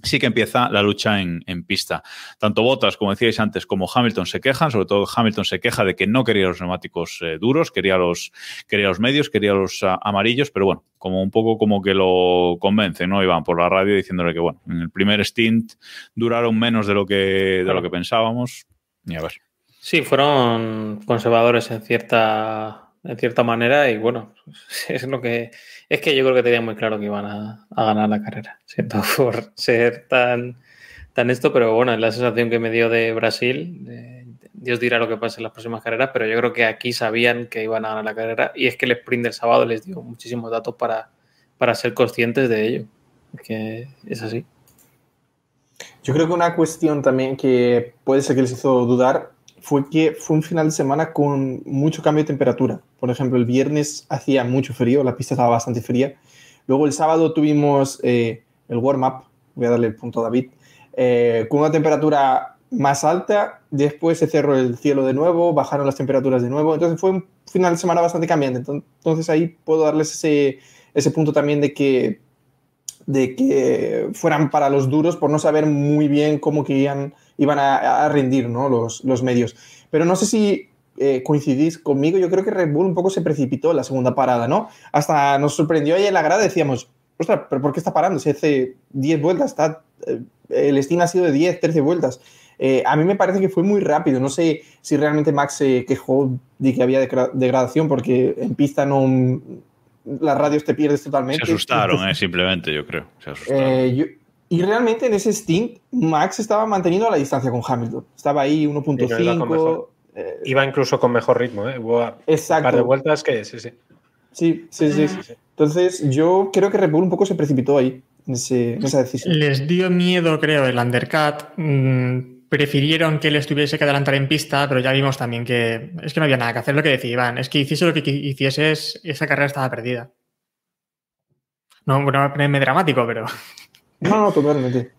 sí que empieza la lucha en, en, pista. Tanto Bottas, como decíais antes, como Hamilton se quejan, sobre todo Hamilton se queja de que no quería los neumáticos eh, duros, quería los, quería los medios, quería los uh, amarillos, pero bueno, como un poco como que lo convence, ¿no? Iban por la radio diciéndole que, bueno, en el primer stint duraron menos de lo que, de lo que pensábamos. A ver. Sí, fueron conservadores en cierta, en cierta manera y bueno, es lo que es que yo creo que tenía muy claro que iban a, ganar la carrera. Siento por ser tan, esto, pero bueno, es la sensación que me dio de Brasil. Dios dirá lo que pasa en las próximas carreras, pero yo creo que aquí sabían que iban a ganar la carrera y es que el sprint del sábado les dio muchísimos datos para, para ser conscientes de ello. Que es así. Yo creo que una cuestión también que puede ser que les hizo dudar fue que fue un final de semana con mucho cambio de temperatura. Por ejemplo, el viernes hacía mucho frío, la pista estaba bastante fría. Luego el sábado tuvimos eh, el warm-up, voy a darle el punto a David, eh, con una temperatura más alta. Después se cerró el cielo de nuevo, bajaron las temperaturas de nuevo. Entonces fue un final de semana bastante cambiante. Entonces ahí puedo darles ese, ese punto también de que, de que fueran para los duros por no saber muy bien cómo que iban iban a, rendir ¿no? los, los, medios. Pero no sé si eh, coincidís conmigo, yo creo que Red Bull un poco se precipitó en la segunda parada, ¿no? Hasta nos sorprendió ahí en la grada, decíamos, ostras, ¿pero por qué está parando? Si hace 10 vueltas, está, eh, el Steam ha sido de 10, 13 vueltas. Eh, a mí me parece que fue muy rápido. No sé si realmente Max se quejó de que había degradación porque en pista no las radios te pierdes totalmente. Se asustaron, Entonces, simplemente, yo creo. Se asustaron. Yo, y realmente en ese stint, Max estaba manteniendo la distancia con Hamilton. Estaba ahí 1.5. Eh, iba incluso con mejor ritmo, ¿eh? Hubo Exacto. un par de vueltas que sí, sí. Sí, sí, sí. sí. Entonces, yo creo que Red Bull un poco se precipitó ahí, en, ese, en esa decisión. Les dio miedo, creo, el undercut. Mm, prefirieron que les tuviese que adelantar en pista, pero ya vimos también que es que no había nada que hacer lo que decía Iván. Es que hiciese lo que hiciese, esa carrera estaba perdida. No, no ponerme dramático, pero. No, no, totalmente.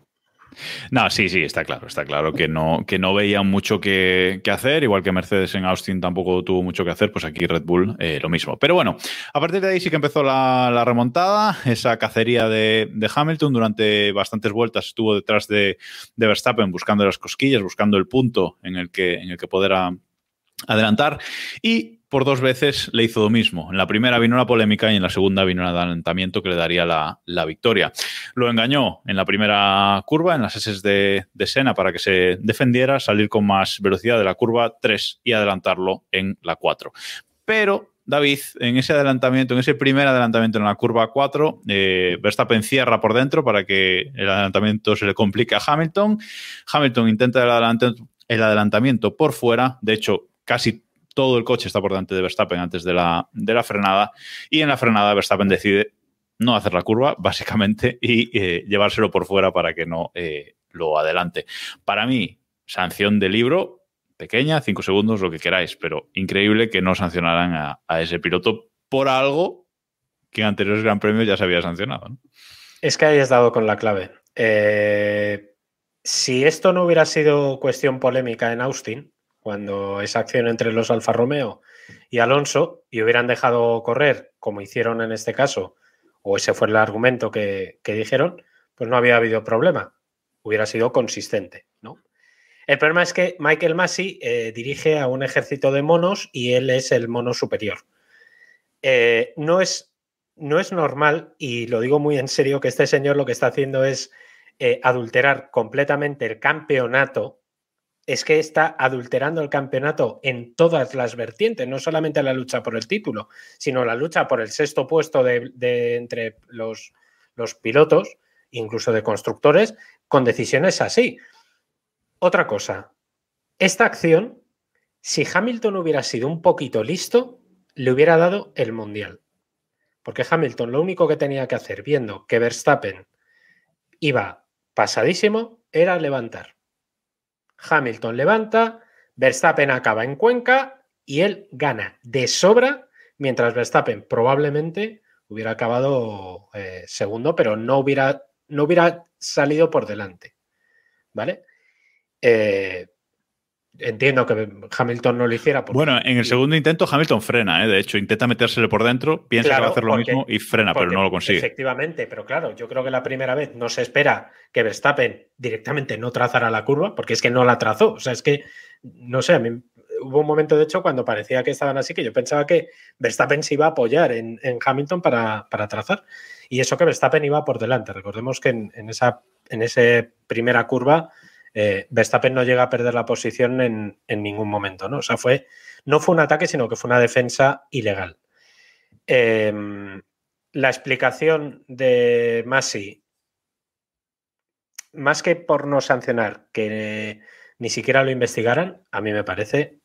No, sí, sí, está claro, está claro que no, que no veían mucho que, hacer, igual que Mercedes en Austin tampoco tuvo mucho que hacer, pues aquí Red Bull eh, lo mismo. Pero bueno, a partir de ahí sí que empezó la, la remontada, esa cacería de, de, Hamilton durante bastantes vueltas estuvo detrás de, de, Verstappen buscando las cosquillas, buscando el punto en el que, en el que poder adelantar y por dos veces le hizo lo mismo. En la primera vino la polémica y en la segunda vino el adelantamiento que le daría la, la victoria. Lo engañó en la primera curva, en las S de, de Sena, para que se defendiera, salir con más velocidad de la curva 3 y adelantarlo en la 4. Pero David, en ese adelantamiento, en ese primer adelantamiento en la curva 4, eh, Verstappen cierra por dentro para que el adelantamiento se le complique a Hamilton. Hamilton intenta el adelantamiento, el adelantamiento por fuera, de hecho, casi todo el coche está por delante de Verstappen antes de la, de la frenada y en la frenada Verstappen decide no hacer la curva, básicamente, y eh, llevárselo por fuera para que no eh, lo adelante. Para mí, sanción de libro, pequeña, cinco segundos, lo que queráis, pero increíble que no sancionaran a, ese piloto por algo que en anteriores Gran Premios ya se había sancionado. Es que ahí dado con la clave. Eh, si esto no hubiera sido cuestión polémica en Austin, cuando esa acción entre los Alfa Romeo y Alonso, y hubieran dejado correr, como hicieron en este caso, o ese fue el argumento que, que dijeron, pues no había habido problema. Hubiera sido consistente, ¿no? El problema es que Michael Massey eh, dirige a un ejército de monos y él es el mono superior. Eh, no, es, no es normal, y lo digo muy en serio, que este señor lo que está haciendo es eh, adulterar completamente el campeonato. Es que está adulterando el campeonato en todas las vertientes, no solamente la lucha por el título, sino la lucha por el sexto puesto de, entre los, los pilotos, incluso de constructores, con decisiones así. Otra cosa, esta acción, si Hamilton hubiera sido un poquito listo, le hubiera dado el mundial. Porque Hamilton lo único que tenía que hacer, viendo que Verstappen iba pasadísimo, era levantar. Hamilton levanta, Verstappen acaba en Cuenca y él gana de sobra, mientras Verstappen probablemente hubiera acabado eh, segundo, pero no hubiera, no hubiera salido por delante. ¿Vale? Eh, entiendo que Hamilton no lo hiciera. Bueno, en el segundo intento Hamilton frena, ¿eh? de hecho, intenta metérsele por dentro, piensa Claro, que va a hacer lo porque- mismo y frena, pero no lo consigue. Efectivamente, pero claro, yo creo que la primera vez no se espera que Verstappen directamente no trazara la curva, porque es que no la trazó. O sea, es que, no sé, a mí hubo un momento, de hecho, cuando parecía que estaban así, que yo pensaba que Verstappen se iba a apoyar en, en Hamilton para, para trazar. Y eso que Verstappen iba por delante. Recordemos que en, en esa en esa primera curva eh, Verstappen no llega a perder la posición en, ningún momento, ¿no? O sea, fue, no fue un ataque, sino que fue una defensa ilegal. Em, la explicación de Masi, más que por no sancionar, que ni siquiera lo investigaran, a mí me parece,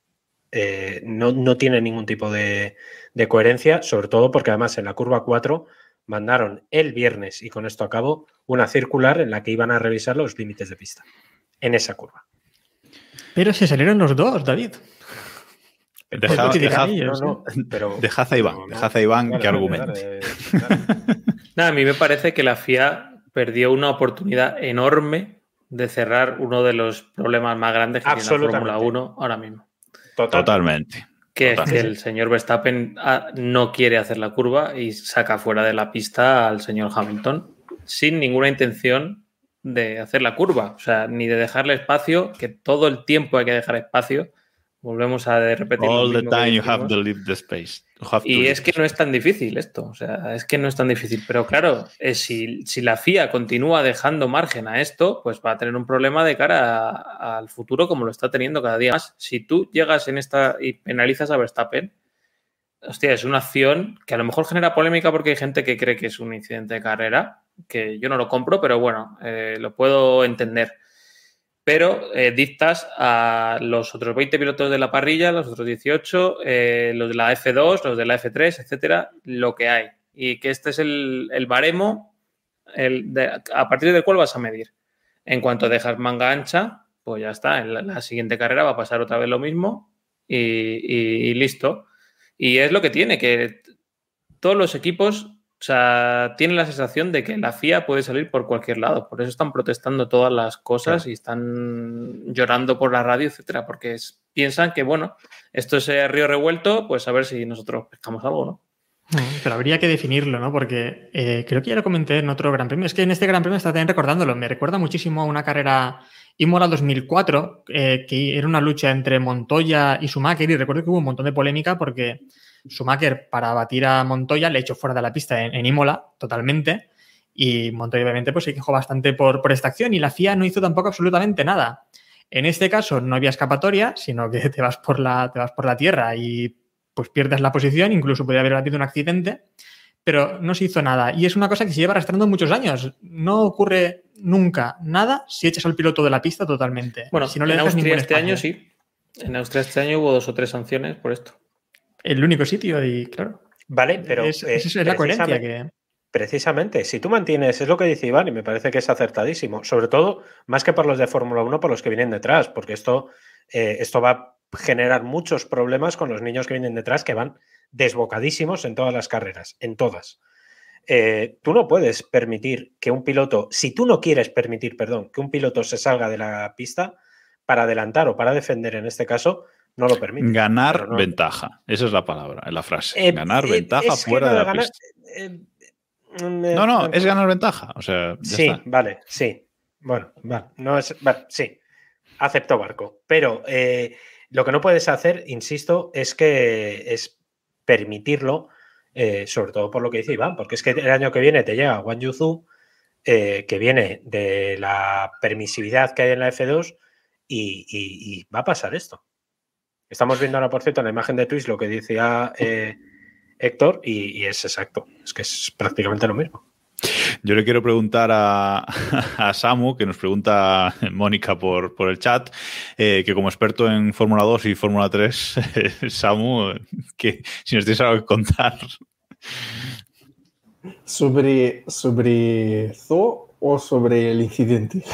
eh, no, no tiene ningún tipo de, de coherencia, sobre todo porque además en la curva 4 mandaron el viernes, y con esto acabo, una circular en la que iban a revisar los límites de pista, en esa curva. Pero se salieron los dos, David. Dejad, Pues, dejad- ellos, no, no, pero- dejad a Iván, no, dejad a Iván Dale, que argumente. dale, dale. Nada, a mí me parece que la FIA perdió una oportunidad enorme de cerrar uno de los problemas más grandes que tiene la. Fórmula 1 ahora mismo. Total. Totalmente. Que es que el señor Verstappen ah, no quiere hacer la curva y saca fuera de la pista al señor Hamilton sin ninguna intención de hacer la curva, o sea, ni de dejarle espacio, que todo el tiempo hay que dejar espacio. Volvemos a repetir. All the time you have to leave the space. Y es que no es tan difícil esto, o sea, es que no es tan difícil. Pero claro, eh, si, si la FIA continúa dejando margen a esto, pues va a tener un problema de cara al futuro como lo está teniendo cada día más. Si tú llegas en esta y penalizas a Verstappen, hostia, es una acción que a lo mejor genera polémica porque hay gente que cree que es un incidente de carrera, que yo no lo compro, pero bueno, eh, lo puedo entender pero eh, dictas a los otros 20 pilotos de la parrilla, los otros 18, eh, los de la F2, los de la F3, etcétera, lo que hay. Y que este es el, el baremo el a partir del cual vas a medir. En cuanto dejas manga ancha, pues ya está. En la, siguiente carrera va a pasar otra vez lo mismo y listo. Y es lo que tiene, que todos los equipos o sea, tienen la sensación de que la FIA puede salir por cualquier lado. Por eso están protestando todas las cosas y están llorando por la radio, etcétera, porque es- piensan que, bueno, esto es eh, río revuelto, pues a ver si nosotros pescamos algo, ¿no? Pero habría que definirlo, ¿no? Porque eh, creo que ya lo comenté en otro Gran Premio. Es que en este Gran Premio está también recordándolo. Me recuerda muchísimo a una carrera Imola 2004, eh, que era una lucha entre Montoya y Schumacher. Y recuerdo que hubo un montón de polémica porque Schumacher, para batir a Montoya, le echó fuera de la pista en, en Imola totalmente. Y Montoya, obviamente, pues se quejó bastante por, por esta acción. Y la FIA no hizo tampoco absolutamente nada. En este caso no había escapatoria, sino que te vas por la, te vas por la tierra y pues pierdes la posición, incluso podría haber habido un accidente, pero no se hizo nada. Y es una cosa que se lleva arrastrando muchos años. No ocurre nunca nada si echas al piloto de la pista totalmente. Bueno, si no le en Austria este año sí. En Austria este año hubo dos o tres sanciones por esto. El único sitio y claro. Vale, pero es, eh, es- la coherencia que... Precisamente, si tú mantienes, es lo que dice Iván y me parece que es acertadísimo, sobre todo más que por los de Fórmula 1, por los que vienen detrás, porque esto, eh, esto va a generar muchos problemas con los niños que vienen detrás que van desbocadísimos en todas las carreras, en todas. eh, tú no puedes permitir que un piloto, si tú no quieres permitir, perdón, que un piloto se salga de la pista para adelantar o para defender en este caso, no lo permite. Ganar no- ventaja. Esa es la palabra, la frase. Eh, ganar eh, ventaja fuera de la ganar- pista. eh, No, no, eh, es ganar ventaja. O sea, ya Sí, está. vale, sí. Bueno, vale, no es, vale, sí. Acepto barco. Pero eh, lo que no puedes hacer, insisto, es que es permitirlo, sobre todo por lo que dice Iván, porque es que el año que viene te llega Wang Yuzu, que viene de la permisividad que hay en la F2 y, y- y va a pasar esto. Estamos viendo ahora, por cierto, en la imagen de Twitch lo que decía eh, Héctor y, y es exacto. Es que es prácticamente lo mismo. Yo le quiero preguntar a, a Samu, que nos pregunta Mónica por, por el chat, eh, que como experto en Fórmula 2 y Fórmula 3, Samu, que si nos tienes algo que contar. ¿Sobre, sobre Zo o sobre el incidente?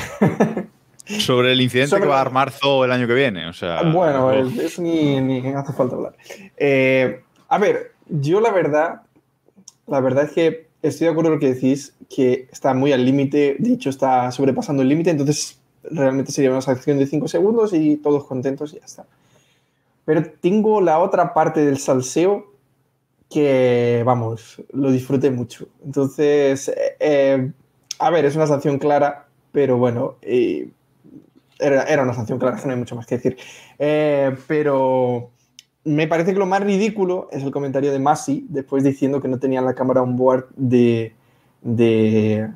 Sobre el incidente Sobre- que va a armar Zo el año que viene. O sea, Bueno, el- eso ni, ni hace falta hablar. Eh, a ver, yo la verdad, la verdad es que estoy de acuerdo con lo que decís, que está muy al límite, de hecho está sobrepasando el límite, entonces realmente sería una sanción de 5 segundos y todos contentos y ya está. Pero tengo la otra parte del salseo que, vamos, lo disfruté mucho. Entonces, eh, eh, a ver, es una sanción clara, pero bueno, eh, era, era una sanción clara, no hay mucho más que decir. Eh, pero me parece que lo más ridículo es el comentario de Masi, después diciendo que no tenían la cámara on board de, de,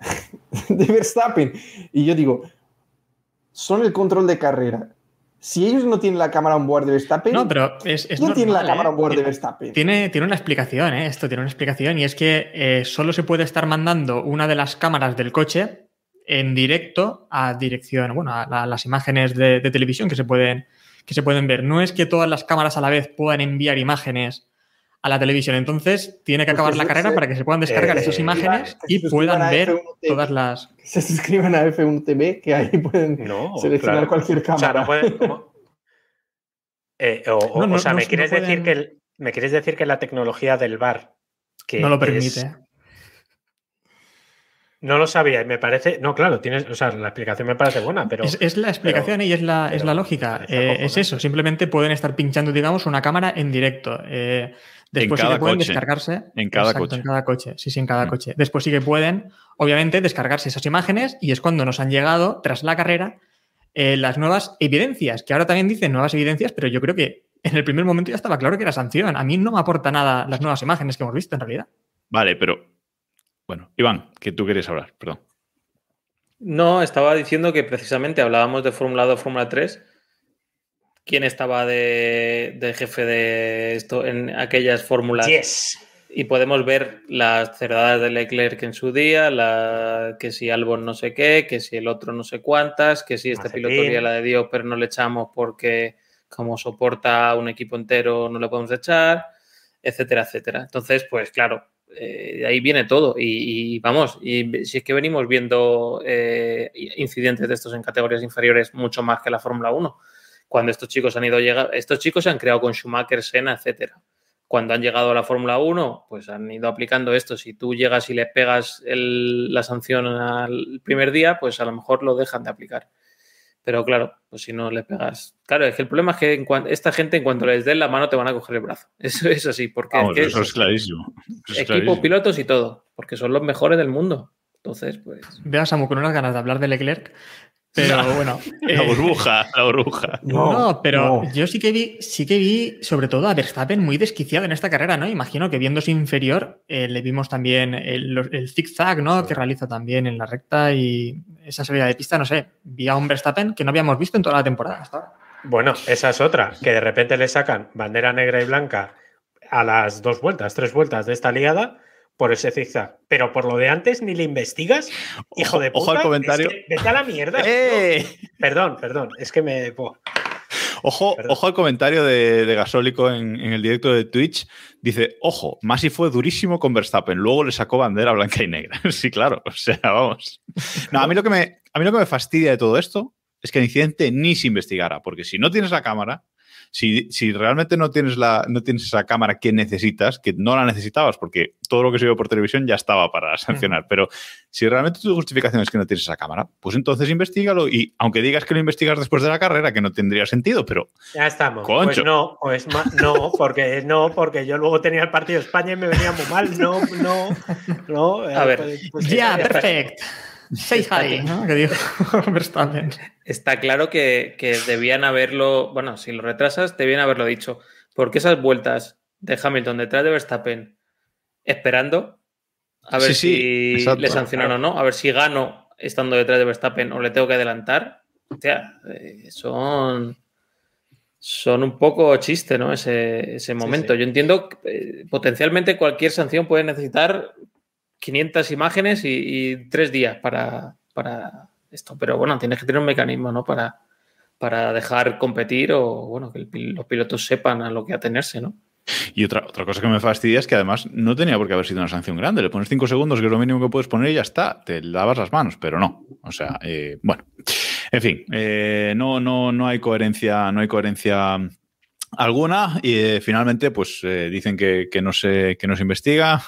de Verstappen. Y yo digo, son el control de carrera. Si ellos no tienen la cámara on board de Verstappen, No, pero es, es ¿quién tiene la normal, cámara ¿eh? on board de Verstappen? Tiene, tiene una explicación, ¿eh? Esto tiene una explicación y es que eh, solo se puede estar mandando una de las cámaras del coche en directo a dirección, bueno, a, la- las imágenes de, de televisión que se, pueden, que se pueden ver. No es que todas las cámaras a la vez puedan enviar imágenes a la televisión. Entonces tiene que acabar la carrera se- para que se puedan descargar eh, esas imágenes y puedan ver F1 TV. todas las... Que se suscriban a F1 TV, que ahí pueden No, seleccionar claro. cualquier O sea, cámara. no pueden. como- Eh, o, o- No, no, o sea, me quieres decir que el- me quieres decir que la tecnología del bar que no lo es- permite. No lo sabía y me parece. No, claro, tienes. O sea, la explicación me parece buena, pero. es, es la explicación y es la, es la lógica. Eh, es eso, simplemente pueden estar pinchando, digamos, una cámara en directo. Eh, después sí cada que pueden coche. descargarse. En cada Exacto, coche. En cada coche, sí, sí, en cada Mm. coche. Después sí que pueden, obviamente, descargarse esas imágenes y es cuando nos han llegado, tras la carrera, eh, las nuevas evidencias, que ahora también dicen nuevas evidencias, pero yo creo que en el primer momento ya estaba claro que era sanción. A mí no me aporta nada las nuevas imágenes que hemos visto en realidad. Vale, pero. Bueno, Iván, que tú querías hablar, perdón. No, estaba diciendo que precisamente hablábamos de Fórmula 2, Fórmula 3. ¿Quién estaba de, de jefe de esto en aquellas fórmulas? Yes. Y podemos ver las cerdadas de Leclerc en su día, la, que si Albon no sé qué, que si el otro no sé cuántas, que si este Mazepin. piloto la de Dios, pero no le echamos porque como soporta un equipo entero no le podemos echar, etcétera, etcétera. Entonces, pues claro, eh, de ahí viene todo. Y, vamos, y si es que venimos viendo eh, incidentes de estos en categorías inferiores mucho más que la Fórmula 1. Cuando estos chicos han ido llegar, estos chicos se han creado con Schumacher, Senna, etcétera cuando han llegado a la Fórmula 1, pues han ido aplicando esto. Si tú llegas y le pegas la sanción al primer día, pues a lo mejor lo dejan de aplicar. Pero claro, pues si no le pegas. Claro, es que el problema es que en cuan- esta gente, en cuanto les den la mano, te van a coger el brazo. Eso es así, porque Vamos, es que eso es clarísimo. Eso es equipo, clarísimo. pilotos y todo, porque son los mejores del mundo. Entonces, pues. Veo a Samu con unas ganas de hablar de Leclerc, pero bueno. La eh, burbuja, la burbuja. No, pero no. yo sí que vi, sí que vi, sobre todo a Verstappen muy desquiciado en esta carrera, ¿no? Imagino que viéndose inferior, eh, le vimos también el, el zig-zag, ¿no? Que realiza también en la recta y esa salida de pista, no sé. Vi a un Verstappen que no habíamos visto en toda la temporada hasta ahora. Bueno, esa es otra, que de repente le sacan bandera negra y blanca a las dos vueltas, tres vueltas de esta liada por ese zigzag. Pero por lo de antes ni le investigas, hijo de puta. ojo al comentario. es que vete a la mierda. ¡Eh! No, perdón, perdón, es que me. Ojo, Perdón. ojo al comentario de, de Gasólico en, en el directo de Twitch. Dice, ojo, Masi fue durísimo con Verstappen, luego le sacó bandera blanca y negra. sí, claro, o sea, vamos. No, a mí, lo que me, a mí lo que me fastidia de todo esto es que el incidente ni se investigara, porque si no tienes la cámara, Si, si realmente no tienes, la, no tienes esa cámara que necesitas, que no la necesitabas, porque todo lo que se vio por televisión ya estaba para sancionar, pero si realmente tu justificación es que no tienes esa cámara, pues entonces investigalo y aunque digas que lo investigas después de la carrera, que no tendría sentido, pero... Ya estamos. Concho. Pues no, pues ma- no, porque no, porque yo luego tenía el partido de España y me venía muy mal. No, no, no. A ver. pues- pues Ya, eso ya está. perfect. Say hi, ¿no? Que dijo Verstappen. Está claro que, que debían haberlo, bueno, si lo retrasas, debían haberlo dicho. Porque esas vueltas de Hamilton detrás de Verstappen, esperando a ver Sí, sí, si exacto. le sancionan o no, a ver si gano estando detrás de Verstappen o le tengo que adelantar. Hostia, eh, son, son un poco chiste, ¿no? Ese, ese momento. sí. Yo entiendo que eh, potencialmente cualquier sanción puede necesitar 500 imágenes y, y tres días para, para esto. Pero bueno, tienes que tener un mecanismo, ¿no? Para, para dejar competir o, bueno, que el los pilotos sepan a lo que atenerse, ¿no? Y otra, otra cosa que me fastidia es que además no tenía por qué haber sido una sanción grande. Le pones 5 segundos, que es lo mínimo que puedes poner y ya está. Te lavas las manos, pero no. O sea, eh, bueno. En fin, eh, no, no, no hay coherencia, no hay coherencia alguna. Y eh, finalmente, pues eh, dicen que, que no se, que no se investiga.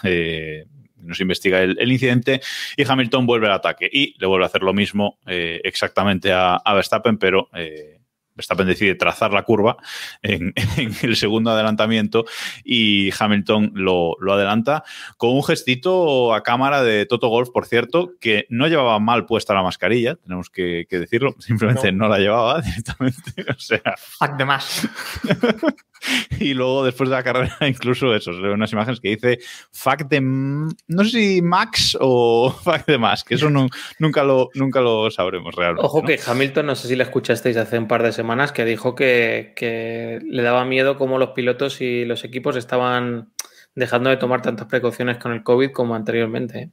No se investiga el, el incidente y Hamilton vuelve al ataque y le vuelve a hacer lo mismo eh, exactamente a, a Verstappen, pero eh, Verstappen decide trazar la curva en, en el segundo adelantamiento y Hamilton lo, lo adelanta con un gestito a cámara de Toto Golf, por cierto, que no llevaba mal puesta la mascarilla, tenemos que, que decirlo, simplemente no. la llevaba directamente, o sea, Fuck de más. y luego después de la carrera incluso eso, unas imágenes que dice fuck de, no sé si Max o fuck de más, que eso no- nunca, lo, nunca lo sabremos realmente. Ojo ¿no? que Hamilton, no sé si le escuchasteis hace un par de semanas, que dijo que, que le daba miedo cómo los pilotos y los equipos estaban dejando de tomar tantas precauciones con el COVID como anteriormente. ¿eh?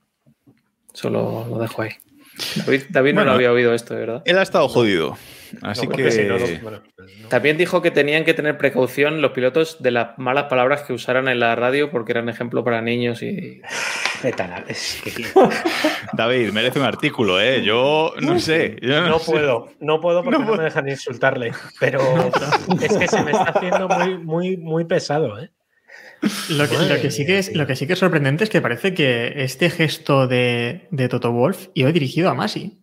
Solo lo dejo ahí. David, David no lo había oído esto, de verdad. Él ha estado jodido, así No, que... porque si no, no- bueno, pues no. También dijo que tenían que tener precaución los pilotos de las malas palabras que usaran en la radio porque eran ejemplo para niños y David, merece un artículo, ¿eh? Yo no sé. yo no No sé. puedo, no puedo porque No puedo. me dejan insultarle. Pero es que se me está haciendo muy, muy, muy pesado, ¿eh? Lo que, lo que sí que es, lo que sí que es sorprendente es que parece que este gesto de, de Toto Wolf iba dirigido a Masi.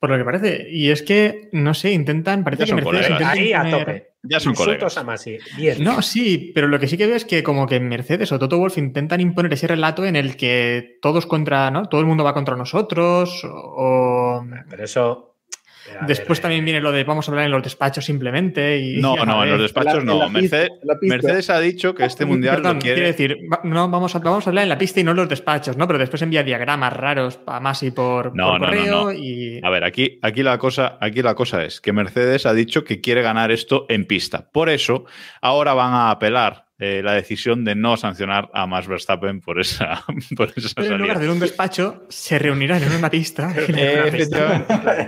Por lo que parece. Y es que, no sé, intentan. Parece Ya que Mercedes colegas. intenta Ahí a tope. Ya son colegas. a Masi. Bien. No, sí, pero lo que sí que veo es que como que Mercedes o Toto Wolf intentan imponer ese relato en el que todos contra, ¿no? Todo el mundo va contra nosotros o... Pero eso. A Después ver, también viene lo de vamos a hablar en los despachos simplemente y... No, y no, en los despachos la- no. la Mercedes, pista. Mercedes ha dicho que este mundial Perdón, lo quiero quiere. decir, no, vamos a, vamos a hablar en la pista y no en los despachos, ¿no? Pero después envía diagramas raros a Masi por, No, por no, no, correo no. y... A ver, aquí, aquí, la cosa, aquí la cosa es que Mercedes ha dicho que quiere ganar esto en pista. Por eso, ahora van a apelar eh, la decisión de no sancionar a Max Verstappen por esa, por esa Pero en lugar salida. de un despacho, se reunirán en una pista. Eh.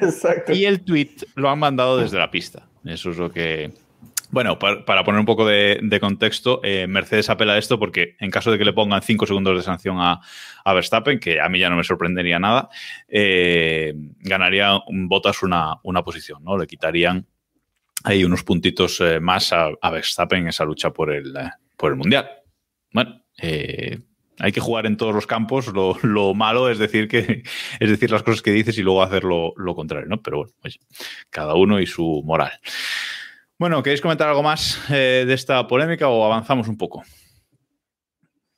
Exacto. Y el tweet lo han mandado desde la pista. Eso es lo que. Bueno, para, para poner un poco de, de contexto, eh, Mercedes apela a esto porque en caso de que le pongan cinco segundos de sanción a, a Verstappen, que a mí ya no me sorprendería nada, eh, ganaría un Bottas una, una posición, ¿no? Le quitarían ahí unos puntitos eh, más a, a Verstappen en esa lucha por el, eh, por el Mundial. Bueno, eh, hay que jugar en todos los campos. Lo, lo malo es decir que es decir las cosas que dices y luego hacer lo, lo contrario, ¿no? Pero bueno, cada uno y su moral. Bueno, ¿queréis comentar algo más eh, de esta polémica o avanzamos un poco?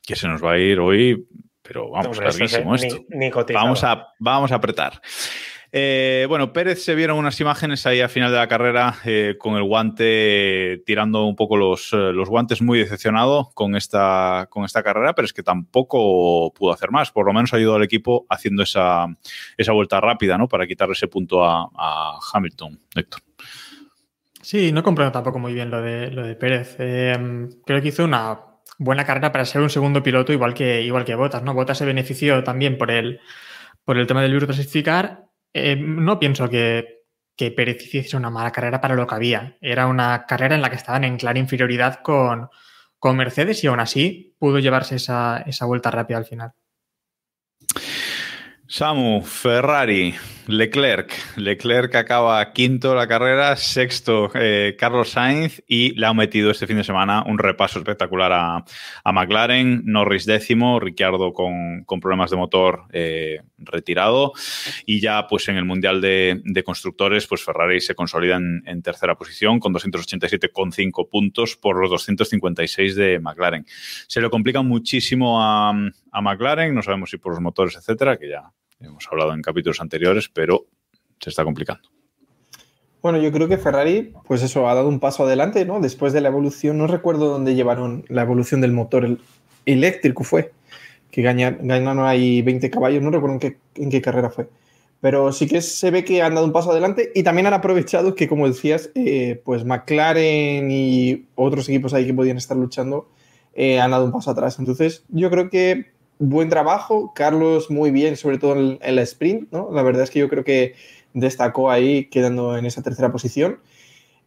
Que se nos va a ir hoy, pero vamos, hombre, larguísimo esto. cotizado. Vamos a, vamos a apretar. Eh, bueno, Pérez se vieron unas imágenes ahí a final de la carrera eh, con el guante, tirando un poco los, eh, los guantes, muy decepcionado con esta, con esta carrera, pero es que tampoco pudo hacer más. Por lo menos ayudó al equipo haciendo esa, esa vuelta rápida, ¿no? Para quitarle ese punto a, Hamilton, Héctor. Sí, no comprendo tampoco muy bien lo de, lo de Pérez. Creo que hizo una buena carrera para ser un segundo piloto, igual que, igual que Bottas, ¿no? Bottas se benefició también por el, por el tema del libro clasificar. Eh, no pienso que, que Pérez hiciese una mala carrera para lo que había. Era una carrera en la que estaban en clara inferioridad con, con Mercedes y aún así pudo llevarse esa, esa vuelta rápida al final. Samu, Ferrari, Leclerc. Leclerc acaba quinto la carrera, sexto eh, Carlos Sainz y le ha metido este fin de semana un repaso espectacular a, a McLaren, Norris décimo, Ricciardo con, con problemas de motor eh, retirado y ya pues en el Mundial de, de Constructores pues Ferrari se consolida en, tercera posición con 287,5 puntos por los 256 de McLaren. Se le complica muchísimo a, a McLaren, no sabemos si por los motores, etcétera, que ya hemos hablado en capítulos anteriores, pero se está complicando. Bueno, yo creo que Ferrari, pues eso, ha dado un paso adelante, ¿no? Después de la evolución, no recuerdo dónde llevaron la evolución del motor el eléctrico, fue, que ganaron ahí 20 caballos, no recuerdo en qué, carrera fue. Pero sí que se ve que han dado un paso adelante y también han aprovechado que, como decías, eh, pues McLaren y otros equipos ahí que podían estar luchando eh, han dado un paso atrás. Entonces, yo creo que buen trabajo, Carlos muy bien, sobre todo en, en, la sprint, ¿no? La verdad es que yo creo que destacó ahí quedando en esa tercera posición.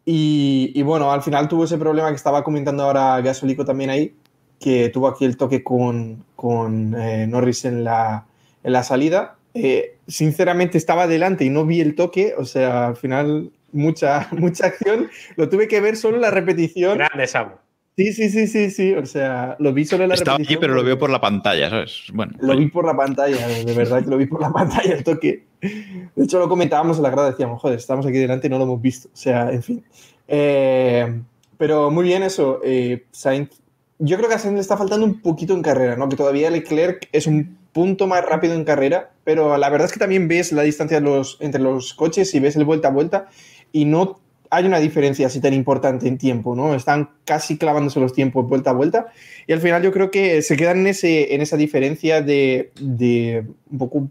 Y, bueno, al final tuvo ese problema que estaba comentando ahora Gasolico también ahí, que tuvo aquí el toque con, con eh, Norris en la, en la salida. Eh, sinceramente estaba adelante y no vi el toque, o sea, al final mucha, mucha acción. Lo tuve que ver solo en la repetición. Grande, Samu. Sí, sí, sí, sí, sí. O sea, lo vi solo en la Estaba aquí, pero lo veo por la pantalla, ¿sabes? Bueno. Lo vi por la pantalla, de verdad que lo vi por la pantalla el toque. De hecho, lo comentábamos en la grada, decíamos, joder, estamos aquí delante y no lo hemos visto. O sea, en fin. Eh, pero muy bien eso. Eh, Sainz, yo creo que a Sainz le está faltando un poquito en carrera, ¿no? Que todavía Leclerc es un punto más rápido en carrera, pero la verdad es que también ves la distancia los, entre los coches y ves el vuelta a vuelta y no hay una diferencia así tan importante en tiempo, ¿no? Están casi clavándose los tiempos vuelta a vuelta y al final yo creo que se quedan en, ese, en esa diferencia de, de un poco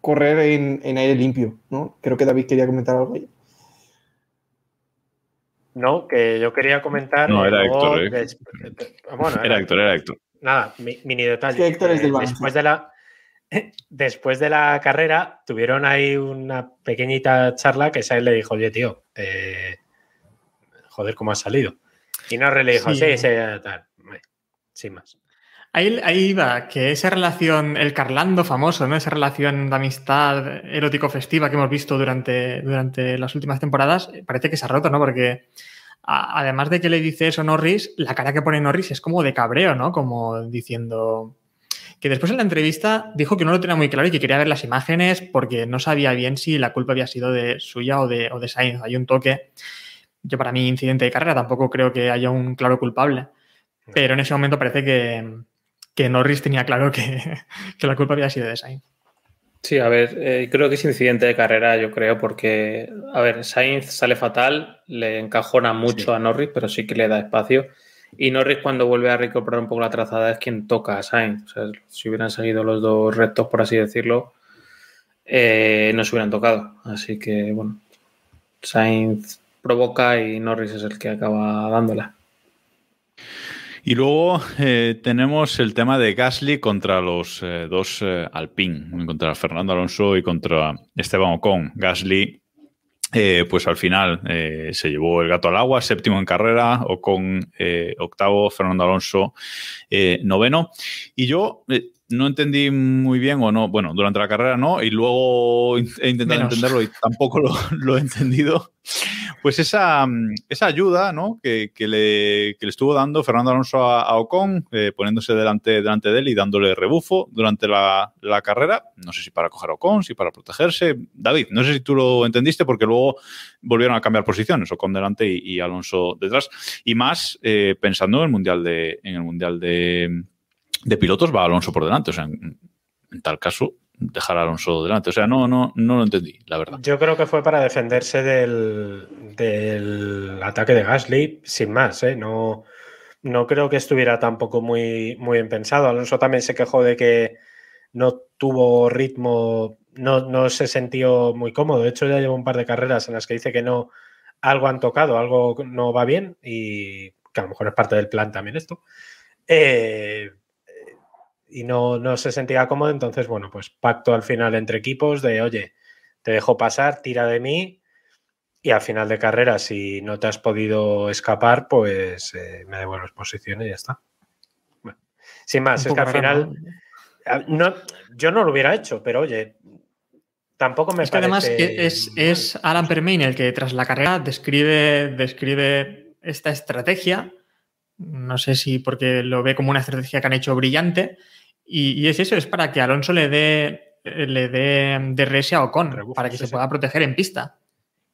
correr en, en, aire limpio, ¿no? Creo que David quería comentar algo ahí. No, que yo quería comentar. No, era Héctor. ¿eh? Des... Bueno, era, era, Héctor, era Héctor. Nada, mini detalle. Es que Héctor es del Después de la, después de la carrera tuvieron ahí una pequeñita charla que Sainz le dijo, oye, tío, eh, joder, ¿cómo has salido? Y Norris le dijo, sí, sí, sí tal, sin más. Ahí, ahí va, que esa relación, el Carlando famoso, ¿no? Esa relación de amistad erótico-festiva que hemos visto durante, durante las últimas temporadas, parece que se ha roto, ¿no? Porque a, además de que le dice eso Norris, la cara que pone Norris es como de cabreo, ¿no? Como diciendo, que después en la entrevista dijo que no lo tenía muy claro y que quería ver las imágenes porque no sabía bien si la culpa había sido de suya o de, o de Sainz. Hay un toque. Yo para mí, incidente de carrera, tampoco creo que haya un claro culpable. Pero en ese momento parece que, que Norris tenía claro que, que, la culpa había sido de Sainz. Sí, a ver, eh, creo que es incidente de carrera, yo creo, porque, a ver, Sainz sale fatal, le encajona mucho sí. a Norris, pero sí que le da espacio. Y Norris cuando vuelve a recuperar un poco la trazada es quien toca a Sainz. O sea, si hubieran seguido los dos rectos, por así decirlo, eh, no se hubieran tocado. Así que, bueno, Sainz provoca y Norris es el que acaba dándola. Y luego eh, tenemos el tema de Gasly contra los eh, dos eh, Alpine, contra Fernando Alonso y contra Esteban Ocon. Gasly eh, pues al final eh, se llevó el gato al agua, séptimo en carrera, o con eh, octavo, Fernando Alonso noveno. Y yo no entendí muy bien o no, bueno, durante la carrera no, y luego he intentado Menos. entenderlo y tampoco lo, lo, he entendido. Pues esa, esa ayuda ¿no? que, que, le, que, le, estuvo dando Fernando Alonso a, a Ocon, eh, poniéndose delante, delante de él y dándole rebufo durante la, la, carrera, no sé si para coger a Ocon, si para protegerse. David, no sé si tú lo entendiste porque luego volvieron a cambiar posiciones, Ocon delante y, y Alonso detrás, y más eh, pensando en el Mundial de, en el mundial de de pilotos va Alonso por delante. O sea, en, tal caso, dejar a Alonso delante. O sea, no, no, no lo entendí, la verdad. Yo creo que fue para defenderse del, del ataque de Gasly, sin más, ¿eh? No, no creo que estuviera tampoco muy, muy bien pensado. Alonso también se quejó de que no tuvo ritmo, no, no se sintió muy cómodo. De hecho, ya lleva un par de carreras en las que dice que no, algo han tocado, algo no va bien y que a lo mejor es parte del plan también esto. Eh, y no, no, se sentía cómodo, entonces, bueno, pues pacto al final entre equipos de, oye, te dejo pasar, tira de mí y al final de carrera, si no te has podido escapar, pues eh, me devuelves posición y ya está. Bueno, sin más, es que al final, No, yo no lo hubiera hecho, pero oye, tampoco me Es que además parece- es, es Alan Permain el que tras la carrera describe, describe esta estrategia. No sé si porque lo ve como una estrategia que han hecho brillante. Y, y es eso, es para que Alonso le dé le dé DRS a Ocon, Rebufo, para que sí, se sí. pueda proteger en pista.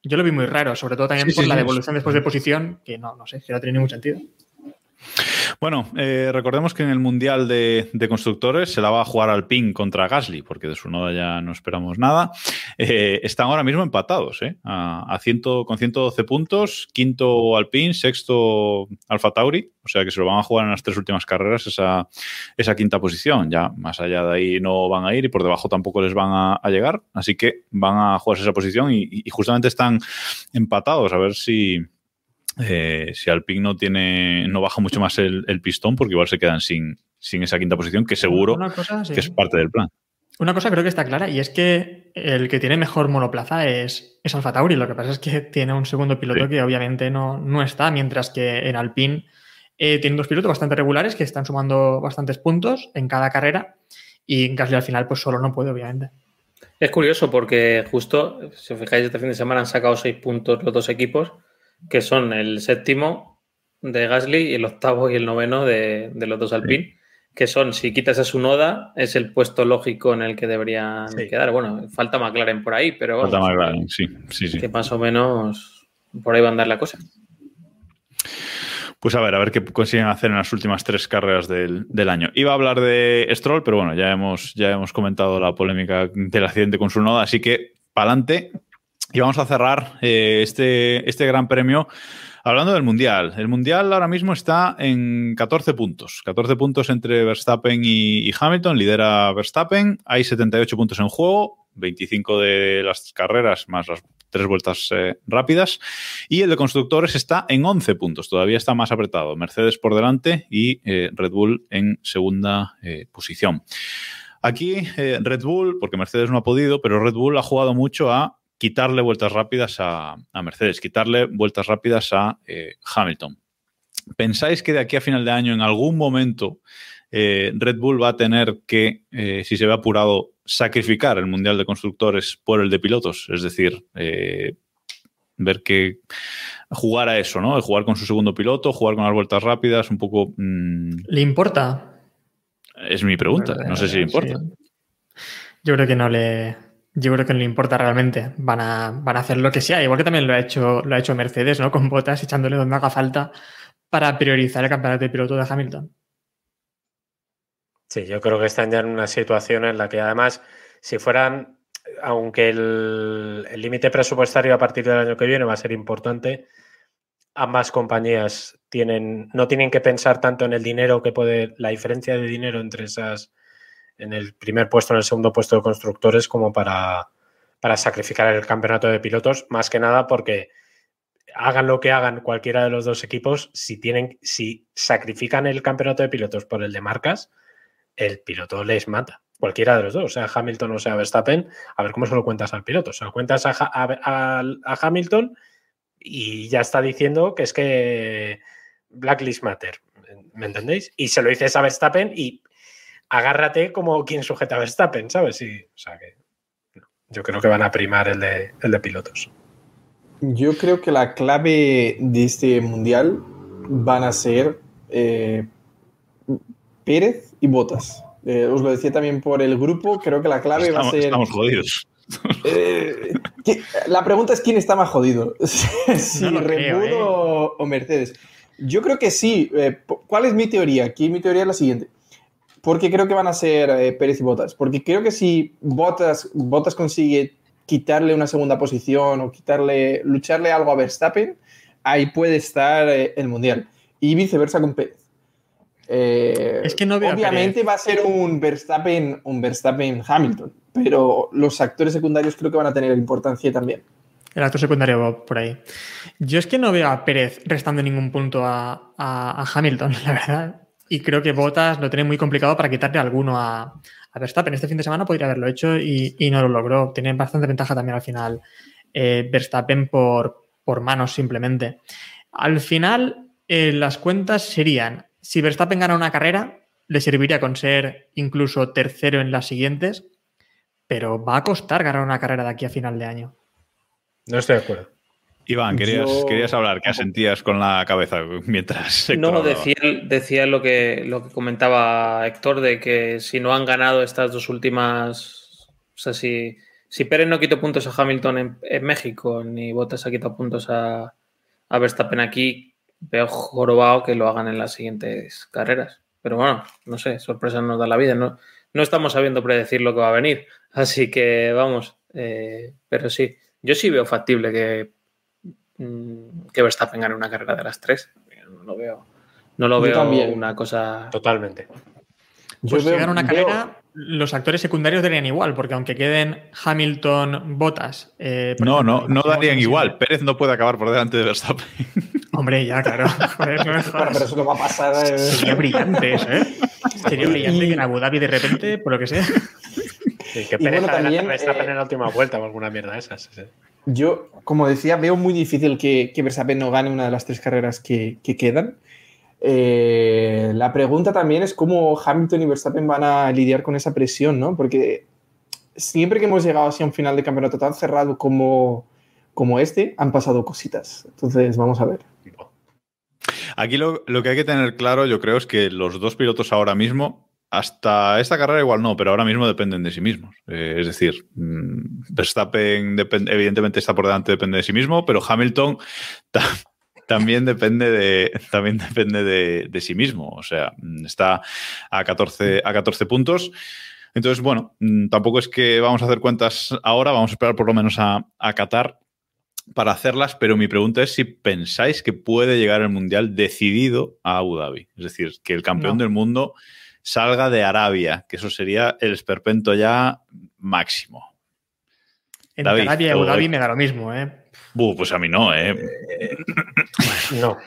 Yo lo vi muy raro, sobre todo también Sí, por la devolución después de posición, que no, no sé, que no tiene ningún sentido. Bueno, eh, recordemos que en el Mundial de, Constructores se la va a jugar Alpine contra Gasly, porque de su noda ya no esperamos nada. Eh, están ahora mismo empatados, ¿eh? A, a ciento- con 112 puntos, quinto Alpine, sexto Alfa Tauri, o sea que se lo van a jugar en las tres últimas carreras esa, esa quinta posición. Ya más allá de ahí no van a ir y por debajo tampoco les van a, llegar, así que van a jugarse esa posición y justamente están empatados, a ver si eh, si Alpine no tiene, no baja mucho más el, el pistón, porque igual se quedan sin, sin esa quinta posición, que seguro Una cosa, sí. que es parte del plan. Una cosa creo que está clara y es que el que tiene mejor monoplaza es, es Alfa Tauri. Lo que pasa es que tiene un segundo piloto Sí. que obviamente no, no está, mientras que en Alpine eh, tienen dos pilotos bastante regulares que están sumando bastantes puntos en cada carrera y Gasly al final pues solo no puede, obviamente. Es curioso porque justo, si os fijáis, este fin de semana han sacado seis puntos los dos equipos, que son el séptimo de Gasly y el octavo y el noveno de, de los dos Alpine, que son, si quitas a su noda, es el puesto lógico en el que deberían Sí. quedar. Bueno, falta McLaren por ahí, pero Falta vamos, McLaren, sí, sí, sí. que más o menos por ahí va a andar la cosa. Pues a ver, a ver qué consiguen hacer en las últimas tres carreras del, del año. Iba a hablar de Stroll, pero bueno, ya hemos, ya hemos comentado la polémica del accidente con su noda, así que para adelante. Y vamos a cerrar eh, este, este gran premio hablando del Mundial. El Mundial ahora mismo está en 14 puntos. 14 puntos entre Verstappen y, Hamilton. Lidera Verstappen. Hay 78 puntos en juego. 25 de las carreras más las tres vueltas eh, rápidas. Y el de constructores está en 11 puntos. Todavía está más apretado. Mercedes por delante y eh, Red Bull en segunda posición. Aquí Red Bull, porque Mercedes no ha podido, pero Red Bull ha jugado mucho a quitarle vueltas rápidas a, a Mercedes, quitarle vueltas rápidas a eh, Hamilton. ¿Pensáis que de aquí a final de año, en algún momento, eh, Red Bull va a tener que, eh, si se ve apurado, sacrificar el Mundial de Constructores por el de pilotos? Es decir, eh, ver que jugar a eso, ¿no? Jugar con su segundo piloto, jugar con las vueltas rápidas, un poco... mmm, ¿Le importa? es mi pregunta, no sé si le importa. Sí. Yo creo que no le. Yo creo que no le importa realmente. Van a, van a hacer lo que sea. Igual que también lo ha hecho, lo ha hecho Mercedes, ¿no? Con botas, echándole donde haga falta para priorizar el campeonato de piloto de Hamilton. Sí, yo creo que están ya en una situación en la que además, si fueran, aunque el límite presupuestario a partir del año que viene va a ser importante, ambas compañías tienen, no tienen que pensar tanto en el dinero que puede, la diferencia de dinero entre esas, en el primer puesto, en el segundo puesto de constructores, como para, para sacrificar el campeonato de pilotos, más que nada porque hagan lo que hagan cualquiera de los dos equipos, si tienen, si sacrifican el campeonato de pilotos por el de marcas, el piloto les mata. Cualquiera de los dos, sea Hamilton o sea Verstappen, a ver cómo se lo cuentas al piloto. Se lo cuentas a, a, a, Hamilton y ya está diciendo que es que Blacklist Matter. ¿Me entendéis? Y se lo dices a Verstappen y agárrate como quien sujeta a Verstappen, ¿sabes? Y, o sea que yo creo que van a primar el de, el de pilotos. Yo creo que la clave de este mundial van a ser eh, Pérez y Botas. Eh, os lo decía también por el grupo, creo que la clave estamos, va a ser... Estamos jodidos. Eh, la pregunta es quién está más jodido, si No Red eh. o, o Mercedes. Yo creo que sí. Eh, ¿Cuál es mi teoría? Aquí mi teoría es la siguiente. Porque creo que van a ser eh, Pérez y Botas. Porque creo que si Botas, Botas consigue quitarle una segunda posición o quitarle, lucharle algo a Verstappen, ahí puede estar eh, el mundial. Y viceversa con Pérez. Eh, Es que no veo a obviamente va a ser un Verstappen, un Verstappen Hamilton, pero los actores secundarios creo que van a tener importancia también. El actor secundario va por ahí. Yo es que no veo a Pérez restando ningún punto a, a- a Hamilton, la verdad. Y creo que Botas lo tiene muy complicado para quitarle alguno a, Verstappen. Este fin de semana podría haberlo hecho y, no lo logró. Tiene bastante ventaja también al final eh, Verstappen por, por manos simplemente. Al final, eh, las cuentas serían, si Verstappen gana una carrera, le serviría con ser incluso tercero en las siguientes, pero va a costar ganar una carrera de aquí a final de año. No estoy de acuerdo. Iván, querías, Yo- querías hablar, que asentías con la cabeza mientras. Héctor No, decía, decía lo, que, lo que comentaba Héctor, de que si no han ganado estas dos últimas. O sea, si, si Pérez no quitó puntos a Hamilton en, en México, ni Bottas ha quitado puntos a, a Verstappen aquí, veo jorobado que lo hagan en las siguientes carreras. Pero bueno, no sé, sorpresa nos da la vida. No, no estamos sabiendo predecir lo que va a venir. Así que vamos. eh, pero sí, yo sí veo factible que, mm, que Verstappen gane una carrera de las tres. No lo veo. No lo Yo veo también. una cosa. Totalmente. Yo Pues si gana una veo- carrera, los actores secundarios darían igual, porque aunque queden Hamilton, Bottas. eh, No, ejemplo, no, no darían igual. Pérez no puede acabar por delante de Verstappen. Hombre, ya, claro. Joder, no pero eso no va a pasar. eh. Sería brillante eso, ¿eh? Sería brillante que en Abu Dhabi de repente, por lo que sea. Sí, que Pérez bueno, también, Verstappen eh, en la última vuelta o alguna mierda de esas. sí, sí. Yo, como decía, veo muy difícil que, que Verstappen no gane una de las tres carreras que, que quedan. Eh, la pregunta también es cómo Hamilton y Verstappen van a lidiar con esa presión, ¿no? Porque siempre que hemos llegado hacia un final de campeonato tan cerrado como, como este, han pasado cositas. Entonces, vamos a ver. Aquí lo, lo que hay que tener claro, yo creo, es que los dos pilotos ahora mismo, hasta esta carrera igual no, pero ahora mismo dependen de sí mismos. Eh, es decir, mm, Verstappen evidentemente está por delante, depende de sí mismo, pero Hamilton ta- también depende de, también depende de, de sí mismo. O sea, mm, está a 14, a 14 puntos. Entonces, bueno, mm, tampoco es que vamos a hacer cuentas ahora, vamos a esperar por lo menos a, a Qatar para hacerlas, pero mi pregunta es si pensáis que puede llegar el Mundial decidido a Abu Dhabi. Es decir, que el campeón No. del mundo salga de Arabia, que eso sería el esperpento ya máximo. Entre David, Arabia y Abu todo Dhabi me da lo mismo, ¿eh? Buh, pues a mí no, ¿eh? No,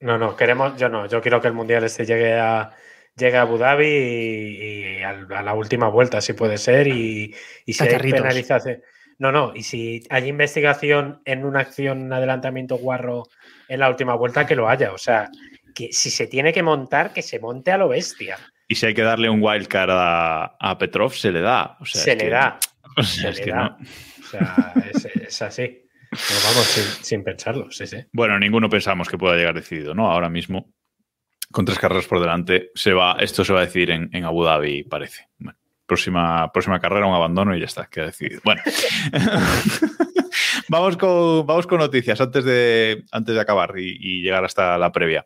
no, no. Queremos, yo no. Yo quiero que el mundial este llegue a llegue a Abu Dhabi y, a la última vuelta, si puede ser, y, y si hay penalización. No, no, y si hay investigación en una acción, un adelantamiento guarro en la última vuelta, que lo haya. O sea, que si se tiene que montar, que se monte a lo bestia. Y si hay que darle un wildcard a, a Petrov, se le da. O sea, se le que- da. o sea, Se es le que da. no. O sea, es, es así. Nos vamos sin, sin pensarlo, sí, sí. Bueno, ninguno pensamos que pueda llegar decidido, ¿no? Ahora mismo, con tres carreras por delante, se va, esto se va a decidir en, en Abu Dhabi, parece. Bueno, próxima, próxima carrera, un abandono y ya está, queda decidido. Bueno, vamos, con, vamos con noticias antes de, antes de acabar y, y llegar hasta la previa.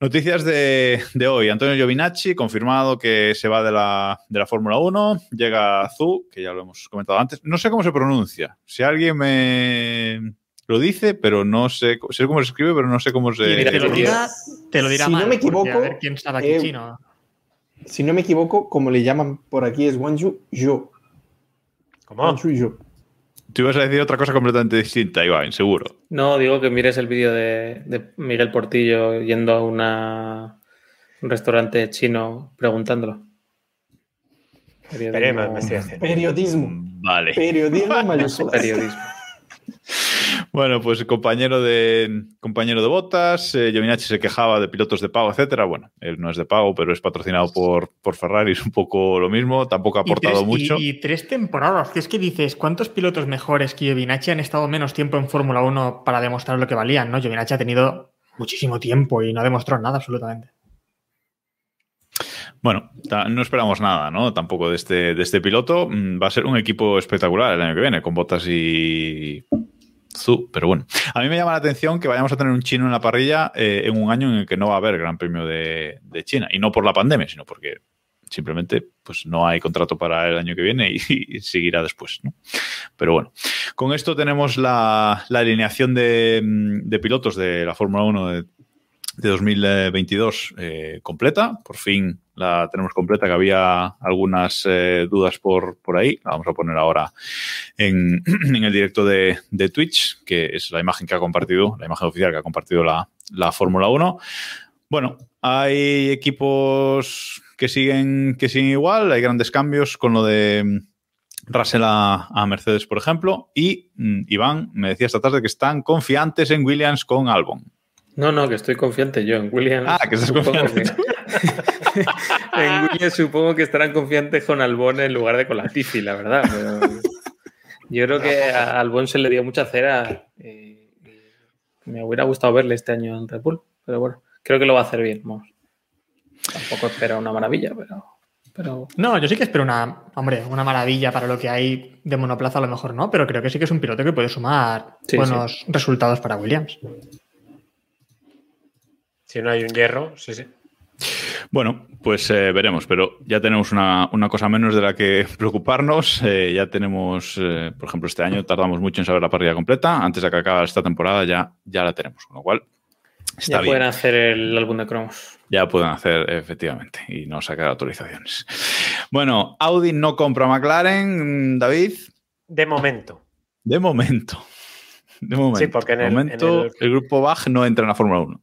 Noticias de, de hoy. Antonio Giovinacci, confirmado que se va de la, de la Fórmula 1. Llega Zu, que ya lo hemos comentado antes. No sé cómo se pronuncia. Si alguien me lo dice, pero no sé, sé cómo se escribe, pero no sé cómo se... Y te lo dirá, te lo dirá Si no me equivoco, a ver quién sabe aquí eh, chino. Si no me equivoco, como le llaman por aquí, es Wanju Yo. ¿Cómo? Wanju Yo. Tú ibas a decir otra cosa completamente distinta, Iván, seguro. No, digo que mires el vídeo de, de Miguel Portillo yendo a una, un restaurante chino preguntándolo. Investigación. Periodismo. Vale. Periodismo. Periodismo. Bueno, pues compañero de compañero de botas, eh, Giovinacci se quejaba de pilotos de pago, etcétera. Bueno, él no es de pago, pero es patrocinado por, por Ferrari, es un poco lo mismo, tampoco ha Y aportado tres, mucho. y- y tres temporadas. Que es que dices, ¿cuántos pilotos mejores que Giovinacci han estado menos tiempo en Fórmula 1 para demostrar lo que valían? ¿no? Giovinacci ha tenido muchísimo tiempo y no ha demostrado nada absolutamente. Bueno, no esperamos nada, ¿no? Tampoco de este, de este piloto. Mm, Va a ser un equipo espectacular el año que viene, con botas y Pero bueno. A mí me llama la atención que vayamos a tener un chino en la parrilla eh, en un año en el que no va a haber Gran Premio de, China. Y no por la pandemia, sino porque simplemente pues no hay contrato para el año que viene y, seguirá después, ¿no? Pero bueno, con esto tenemos la, la alineación de, mm, pilotos de la Fórmula 1 de, de 2022 eh, completa. Por fin la tenemos completa, que había algunas eh, dudas por, por ahí. La vamos a poner ahora en, en el directo de, de Twitch, que es la imagen que ha compartido, la imagen oficial que ha compartido la, la Fórmula 1. Bueno, hay equipos que siguen, que siguen igual, hay grandes cambios con lo de mm, Russell a, a Mercedes, por ejemplo, y mm, Iván me decía esta tarde que están confiantes en Williams con Albon. No, no, que estoy confiante yo en Williams. Ah, que estás confiante. que- en Williams supongo que estarán confiantes con Albon en lugar de con la Tifi, la verdad. Pero yo creo que a Albon se le dio mucha cera. y me hubiera gustado verle este año en Red Bull, pero bueno, creo que lo va a hacer bien. Vamos. Tampoco espera una maravilla, pero, pero No, yo sí que espero una, hombre, una maravilla para lo que hay de monoplaza, a lo mejor no, pero creo que sí que es un piloto que puede sumar Sí, buenos resultados para Williams. Si no hay un hierro, sí, sí. Bueno, pues eh, veremos, pero ya tenemos una, una cosa menos de la que preocuparnos. Eh, ya tenemos, eh, por ejemplo, este año tardamos mucho en saber la parrilla completa. Antes de que acabe esta temporada ya, ya la tenemos, con lo cual está ya bien. pueden hacer el álbum de cromos. Ya pueden hacer, efectivamente, y no sacar autorizaciones. Bueno, Audi no compra McLaren, David, De momento. de momento. De momento. Sí, porque en el- momento en el- el grupo Bach no entra en la Fórmula 1.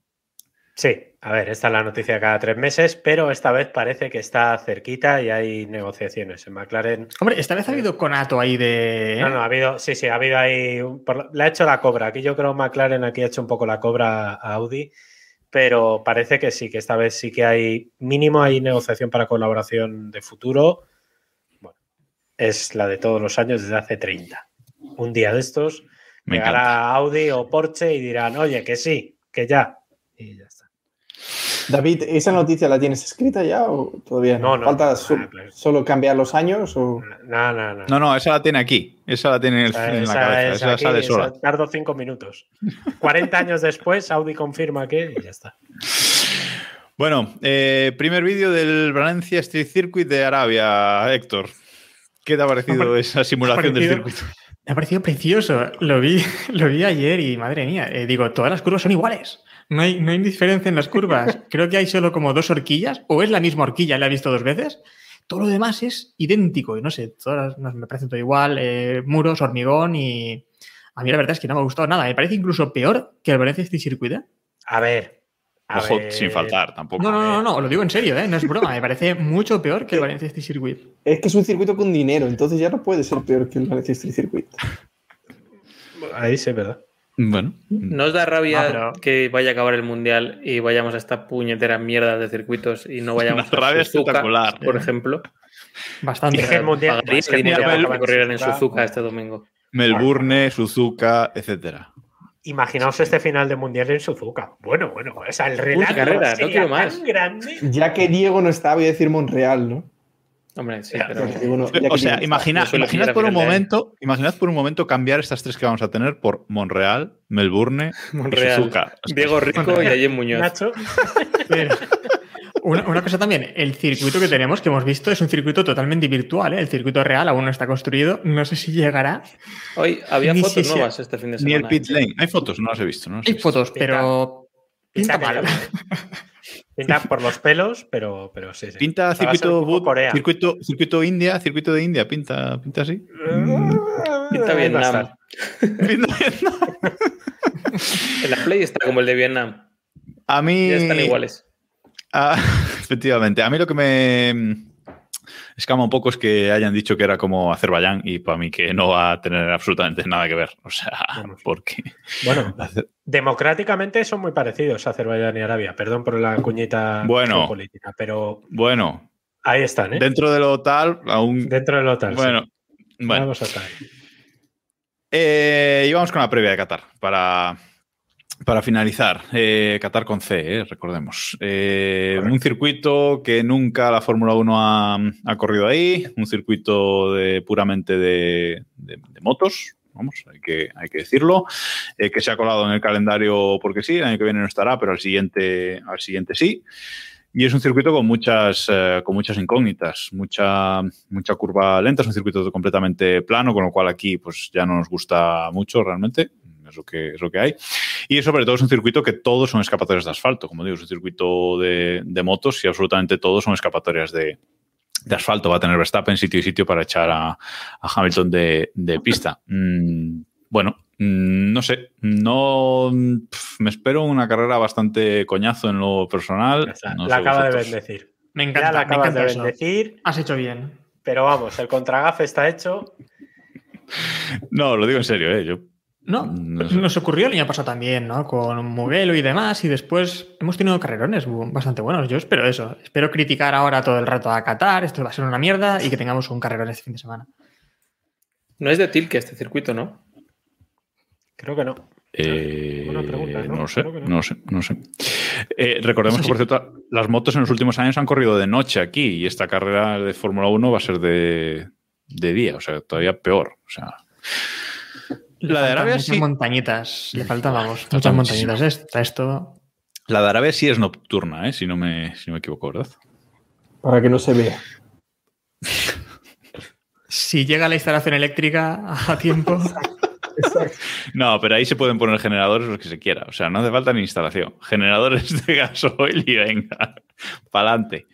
Sí, a ver, esta es la noticia cada tres meses, pero esta vez parece que está cerquita y hay negociaciones. En McLaren. Hombre, esta vez ha habido conato ahí de. No, no, ha habido, sí, sí, ha habido ahí. un- le ha hecho la cobra. Aquí yo creo McLaren aquí ha hecho un poco la cobra a Audi, pero parece que sí, que esta vez sí que hay, mínimo hay negociación para colaboración de futuro. Bueno, es la de todos los años desde hace 30. Un día de estos Me llegará Audi o Porsche y dirán, oye, que sí, que ya. Y ya. David, ¿esa noticia la tienes escrita ya o todavía no? No, no. ¿Falta so- Ah, claro. solo cambiar los años o...? No, no, no. No, no, esa la tiene aquí. Esa la tiene en, el- Esa- en la cabeza. es Esa aquí, sale esa sola. Tardo cinco minutos. 40 años después, Audi confirma que y ya está. Bueno, eh, primer vídeo del Valencia Street Circuit de Arabia, Héctor. ¿Qué te ha parecido esa simulación del circuito? Me ha parecido precioso. Lo vi, lo vi ayer y madre mía, eh, digo, todas las curvas son iguales. No hay, no hay diferencia en las curvas. Creo que hay solo como dos horquillas, o es la misma horquilla, la he visto dos veces. Todo lo demás es idéntico. Y no sé, todas no, me parece todo igual. eh, muros, hormigón y. A mí la verdad es que no me ha gustado nada. Me parece incluso peor que el Valencia Street Circuit. ¿eh? A ver. a Ojo, ver. sin faltar tampoco. No, no, no, no, lo digo en serio, ¿eh? no es broma. Me parece mucho peor que el Valencia Street Circuit. Es que es un circuito con dinero, entonces ya no puede ser peor que el Valencia Street Circuit. Ahí sí, ¿verdad? Bueno, ¿No os da rabia Ah, pero- que vaya a acabar el mundial y vayamos a esta puñetera mierda de circuitos y no vayamos Una rabia a Suzuka, espectacular. por ejemplo? Bastante. Es que el mundial- es que el mundial que en corrieran en Suzuka. Este domingo. Melbourne, Suzuka, etcétera. Imaginaos este final de mundial en Suzuka. Bueno, bueno, o sea, el relato carrera, no quiero tan más. grande. Ya que Diego no está, voy a decir Monreal, ¿no? Hombre, sí, pero O sea, imagina, imaginad por un de momento, imaginad por un momento cambiar estas tres que vamos a tener por Monreal, Melbourne y Monreal. Suzuka. Diego Rico y Ayen Muñoz. Nacho, Pero, una, una cosa también, el circuito que tenemos, que hemos visto, es un circuito totalmente virtual. ¿eh? El circuito real aún no está construido. No sé si llegará. Hoy había Ni fotos si- nuevas este fin de Ni semana. el pit lane. Hay fotos, no las he visto. No las he Hay visto. fotos, pero pinta pinta, mal. pinta por los pelos, pero, pero sí, sí. Pinta circuito, boot, Corea. circuito, circuito India, circuito de India, pinta, pinta así. Pinta Ahí va a Vietnam. En la Play está como el de Vietnam. A mí. Ya están iguales. Ah, efectivamente. A mí lo que me escama un poco es que hayan dicho que era como Azerbaiyán y para mí que no va a tener absolutamente nada que ver. O sea, Vamos. porque. Bueno, democráticamente son muy parecidos Azerbaiyán y Arabia. Perdón por la cuñita Bueno. política, pero Bueno, ahí están, ¿eh? dentro de lo tal, aún. Dentro del hotel. Bueno, bueno. Vamos a estar. Eh, y vamos con la previa de Qatar para, para finalizar. Eh, Qatar con C, eh, recordemos. Eh, un circuito que nunca la Fórmula 1 ha, ha corrido ahí, un circuito de, puramente de, de- de motos. Vamos, hay que, hay que decirlo. eh, que se ha colado en el calendario porque sí, el año que viene no estará, pero al siguiente, al siguiente sí. Y es un circuito con muchas, eh, con muchas incógnitas, mucha, mucha curva lenta, es un circuito completamente plano, con lo cual aquí pues ya no nos gusta mucho realmente, es lo que, es lo que hay. Y sobre todo es un circuito que todos son escapatorias de asfalto, como digo, es un circuito de, de motos y absolutamente todos son escapatorias de, de asfalto. Va a tener Verstappen sitio y sitio para echar a, a Hamilton de, de pista. Mm, bueno, mm, no sé, no pf, me espero una carrera bastante coñazo en lo personal. No la sé acaba de bendecir. Me Ya encanta, la acabas de eso. bendecir, Has hecho bien. pero vamos, el contragafe está hecho. No, lo digo en serio, ¿eh? Yo No, No sé. nos ocurrió el año pasado también, ¿no? Con Mugello y demás, y después hemos tenido carrerones bastante buenos. Yo espero eso. Espero criticar ahora todo el rato a Qatar, esto va a ser una mierda, y que tengamos un carrerón este fin de semana. No es de Tilke este circuito, ¿no? Creo que no. Eh, pregunta, ¿no? ¿no? sé, Creo que no. no sé, no sé. Eh, recordemos que, por cierto, las motos en los últimos años han corrido de noche aquí y esta carrera de Fórmula 1 va a ser de, de día, o sea, todavía peor. O sea, La de Arabia muchas sí. montañitas. Le faltan, vamos, muchas montañitas. Esta, esto. la de Arabia sí es nocturna, ¿eh? si, no me, si no me equivoco, ¿verdad? Para que no se vea. Si llega la instalación eléctrica a tiempo. No, pero ahí se pueden poner generadores los que se quiera. O sea, no hace falta ni instalación. Generadores de gasoil y venga, para adelante.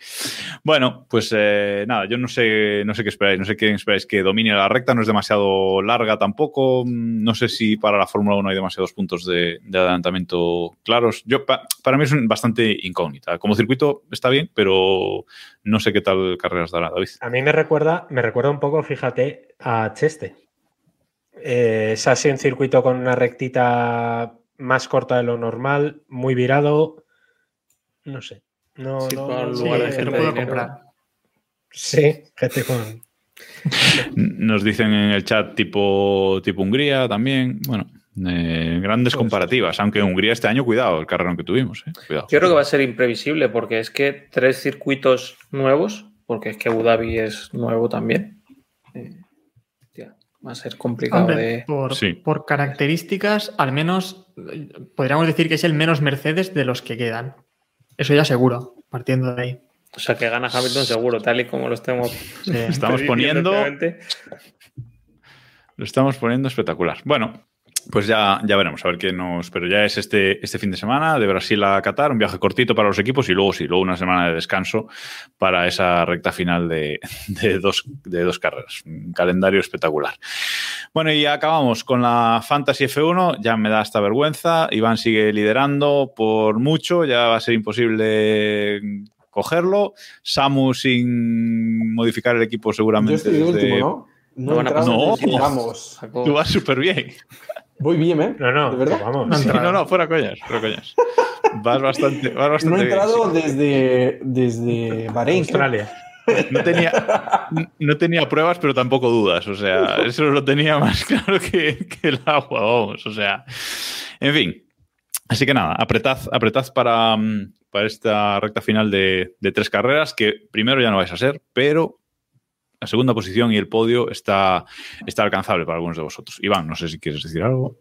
Bueno, pues eh, nada, yo no sé, no sé qué esperáis. No sé qué esperáis que domine la recta. No es demasiado larga tampoco. Mm, No sé si para la Fórmula 1 hay demasiados puntos de, de adelantamiento claros. Yo, pa- para mí es bastante incógnita. Como circuito está bien, pero no sé qué tal carreras dará, David. A mí me recuerda, me recuerda un poco, fíjate, a Cheste. Eh, es así un circuito con una rectita más corta de lo normal, muy virado. No sé. No, Sí, no- para no. Sí, de te gente puedo comprar. Sí, gente con. Nos dicen en el chat tipo, tipo Hungría también. Bueno, eh, grandes comparativas. Aunque en Hungría este año, cuidado, el carrerón que tuvimos. eh, Cuidado. Yo creo que va a ser imprevisible porque es que tres circuitos nuevos, porque es que Abu Dhabi es nuevo también. eh, va a ser complicado Hombre, de. por, Sí. por características, al menos eh, podríamos decir que es el menos Mercedes de los que quedan. Eso ya seguro, partiendo de ahí. O sea, que gana Hamilton seguro, tal y como lo estemos, Sí. Estamos diciendo poniendo, lo estamos poniendo espectacular. Bueno, pues ya, ya veremos, a ver qué nos. Pero ya es este, este fin de semana de Brasil a Qatar, un viaje cortito para los equipos y luego sí, luego una semana de descanso para esa recta final de, de dos, de dos carreras. Un calendario espectacular. Bueno, y acabamos con la Fantasy F1. Ya me da hasta vergüenza. Iván sigue liderando por mucho. Ya va a ser imposible cogerlo. Samu sin modificar el equipo seguramente. Yo estoy de desde- último, ¿no? No No. Vamos. Sacó- Tú vas súper bien. Voy bien, ¿eh? No, no, ¿De verdad? vamos. No Sí, no, no, fuera coñas, fuera coñas. Vas bastante, vas No bastante he bien, entrado sí. desde, desde Bahrein. Australia. No tenía, no tenía pruebas, pero tampoco dudas. O sea, eso lo tenía más claro que, que el agua, vamos. O sea, en fin. Así que nada, apretad, apretad para, mm, para esta recta final de, de tres carreras, que primero ya no vais a ser, pero la segunda posición y el podio está, está alcanzable para algunos de vosotros. Iván, no sé si quieres decir algo.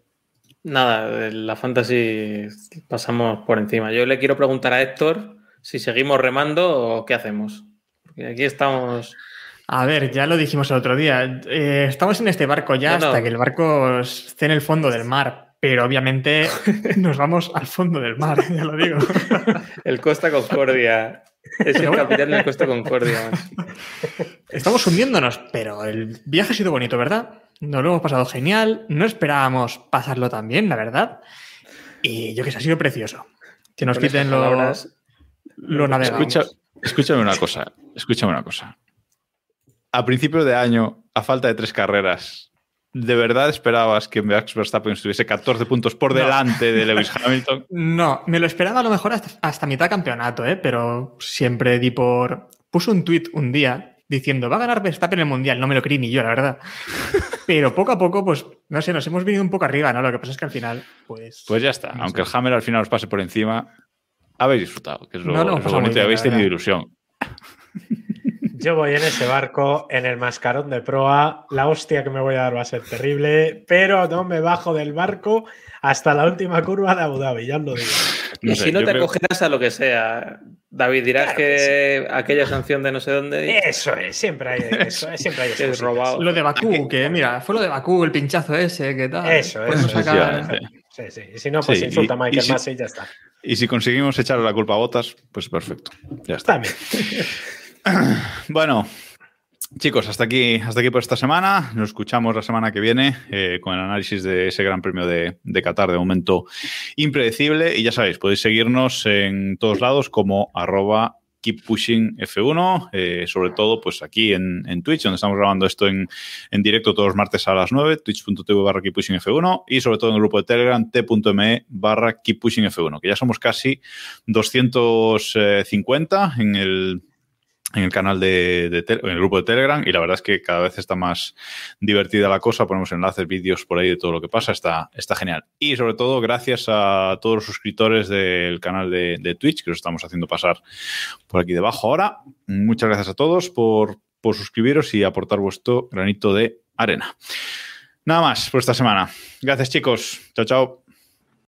Nada, la fantasy pasamos por encima. Yo le quiero preguntar a Héctor si seguimos remando o qué hacemos. Porque aquí estamos. A ver, ya lo dijimos el otro día. eh, estamos en este barco ya No, no. hasta que el barco esté en el fondo del mar. Pero obviamente nos vamos al fondo del mar, ya lo digo. El Costa Concordia. Es el capitán del Costa Concordia. Estamos hundiéndonos, pero el viaje ha sido bonito, ¿verdad? Nos lo hemos pasado genial. No esperábamos pasarlo tan bien, la verdad. Y yo que sé, ha sido precioso. Que nos quiten lo, palabras, navegamos. Escucha, escúchame una cosa. Escúchame una cosa. A principios de año, a falta de tres carreras, ¿de verdad esperabas que Max Verstappen estuviese 14 puntos por No. delante de Lewis Hamilton? No, me lo esperaba a lo mejor hasta, hasta mitad campeonato, ¿eh? pero siempre di por. Puso un tuit un día diciendo va a ganar Verstappen el mundial. No me lo creí ni yo, la verdad. Pero poco a poco, pues, no sé, nos hemos venido un poco arriba, ¿no? Lo que pasa es que al final, pues. Pues ya está. No Aunque el. Hammer al final os pase por encima, habéis disfrutado, que es lo, No, no, es lo bonito y bien, habéis tenido ilusión. Yo voy en ese barco, en el mascarón de proa. La hostia que me voy a dar va a ser terrible, pero no me bajo del barco hasta la última curva de Abu Dhabi, ya os lo digo. No y sé, si no te creo- acogerás a lo que sea, David, dirás Claro que aquella sanción de no sé dónde Eso es, siempre hay eso, siempre hay es robado. Lo de Bakú, que mira, fue lo de Bakú, el pinchazo ese, que tal. Eso, eso, sacar- efectivamente. Sí, sí. Y si no, pues Sí, insulta y- a Michael y si- Massey y ya está. Y si conseguimos echarle la culpa a Botas, pues perfecto. Ya está. También. Bueno, chicos, hasta aquí, hasta aquí por esta semana. Nos escuchamos la semana que viene eh, con el análisis de ese Gran Premio de, Qatar de momento impredecible. Y ya sabéis, podéis seguirnos en todos lados como arroba Keep Pushing F1, eh, sobre todo pues aquí en, Twitch, donde estamos grabando esto en, en, directo todos los martes a las 9, twitch.tv barra Keep Pushing F1 y sobre todo en el grupo de Telegram t.me barra Keep Pushing F1, que ya somos casi 250 en el en el canal de, de en el grupo de Telegram y la verdad es que cada vez está más divertida la cosa, ponemos enlaces, vídeos por ahí de todo lo que pasa, está, está genial. Y sobre todo gracias a todos los suscriptores del canal de, de Twitch que os estamos haciendo pasar por aquí debajo ahora. Muchas gracias a todos por, por suscribiros y aportar vuestro granito de arena. Nada más por esta semana. Gracias chicos. Chao, chao.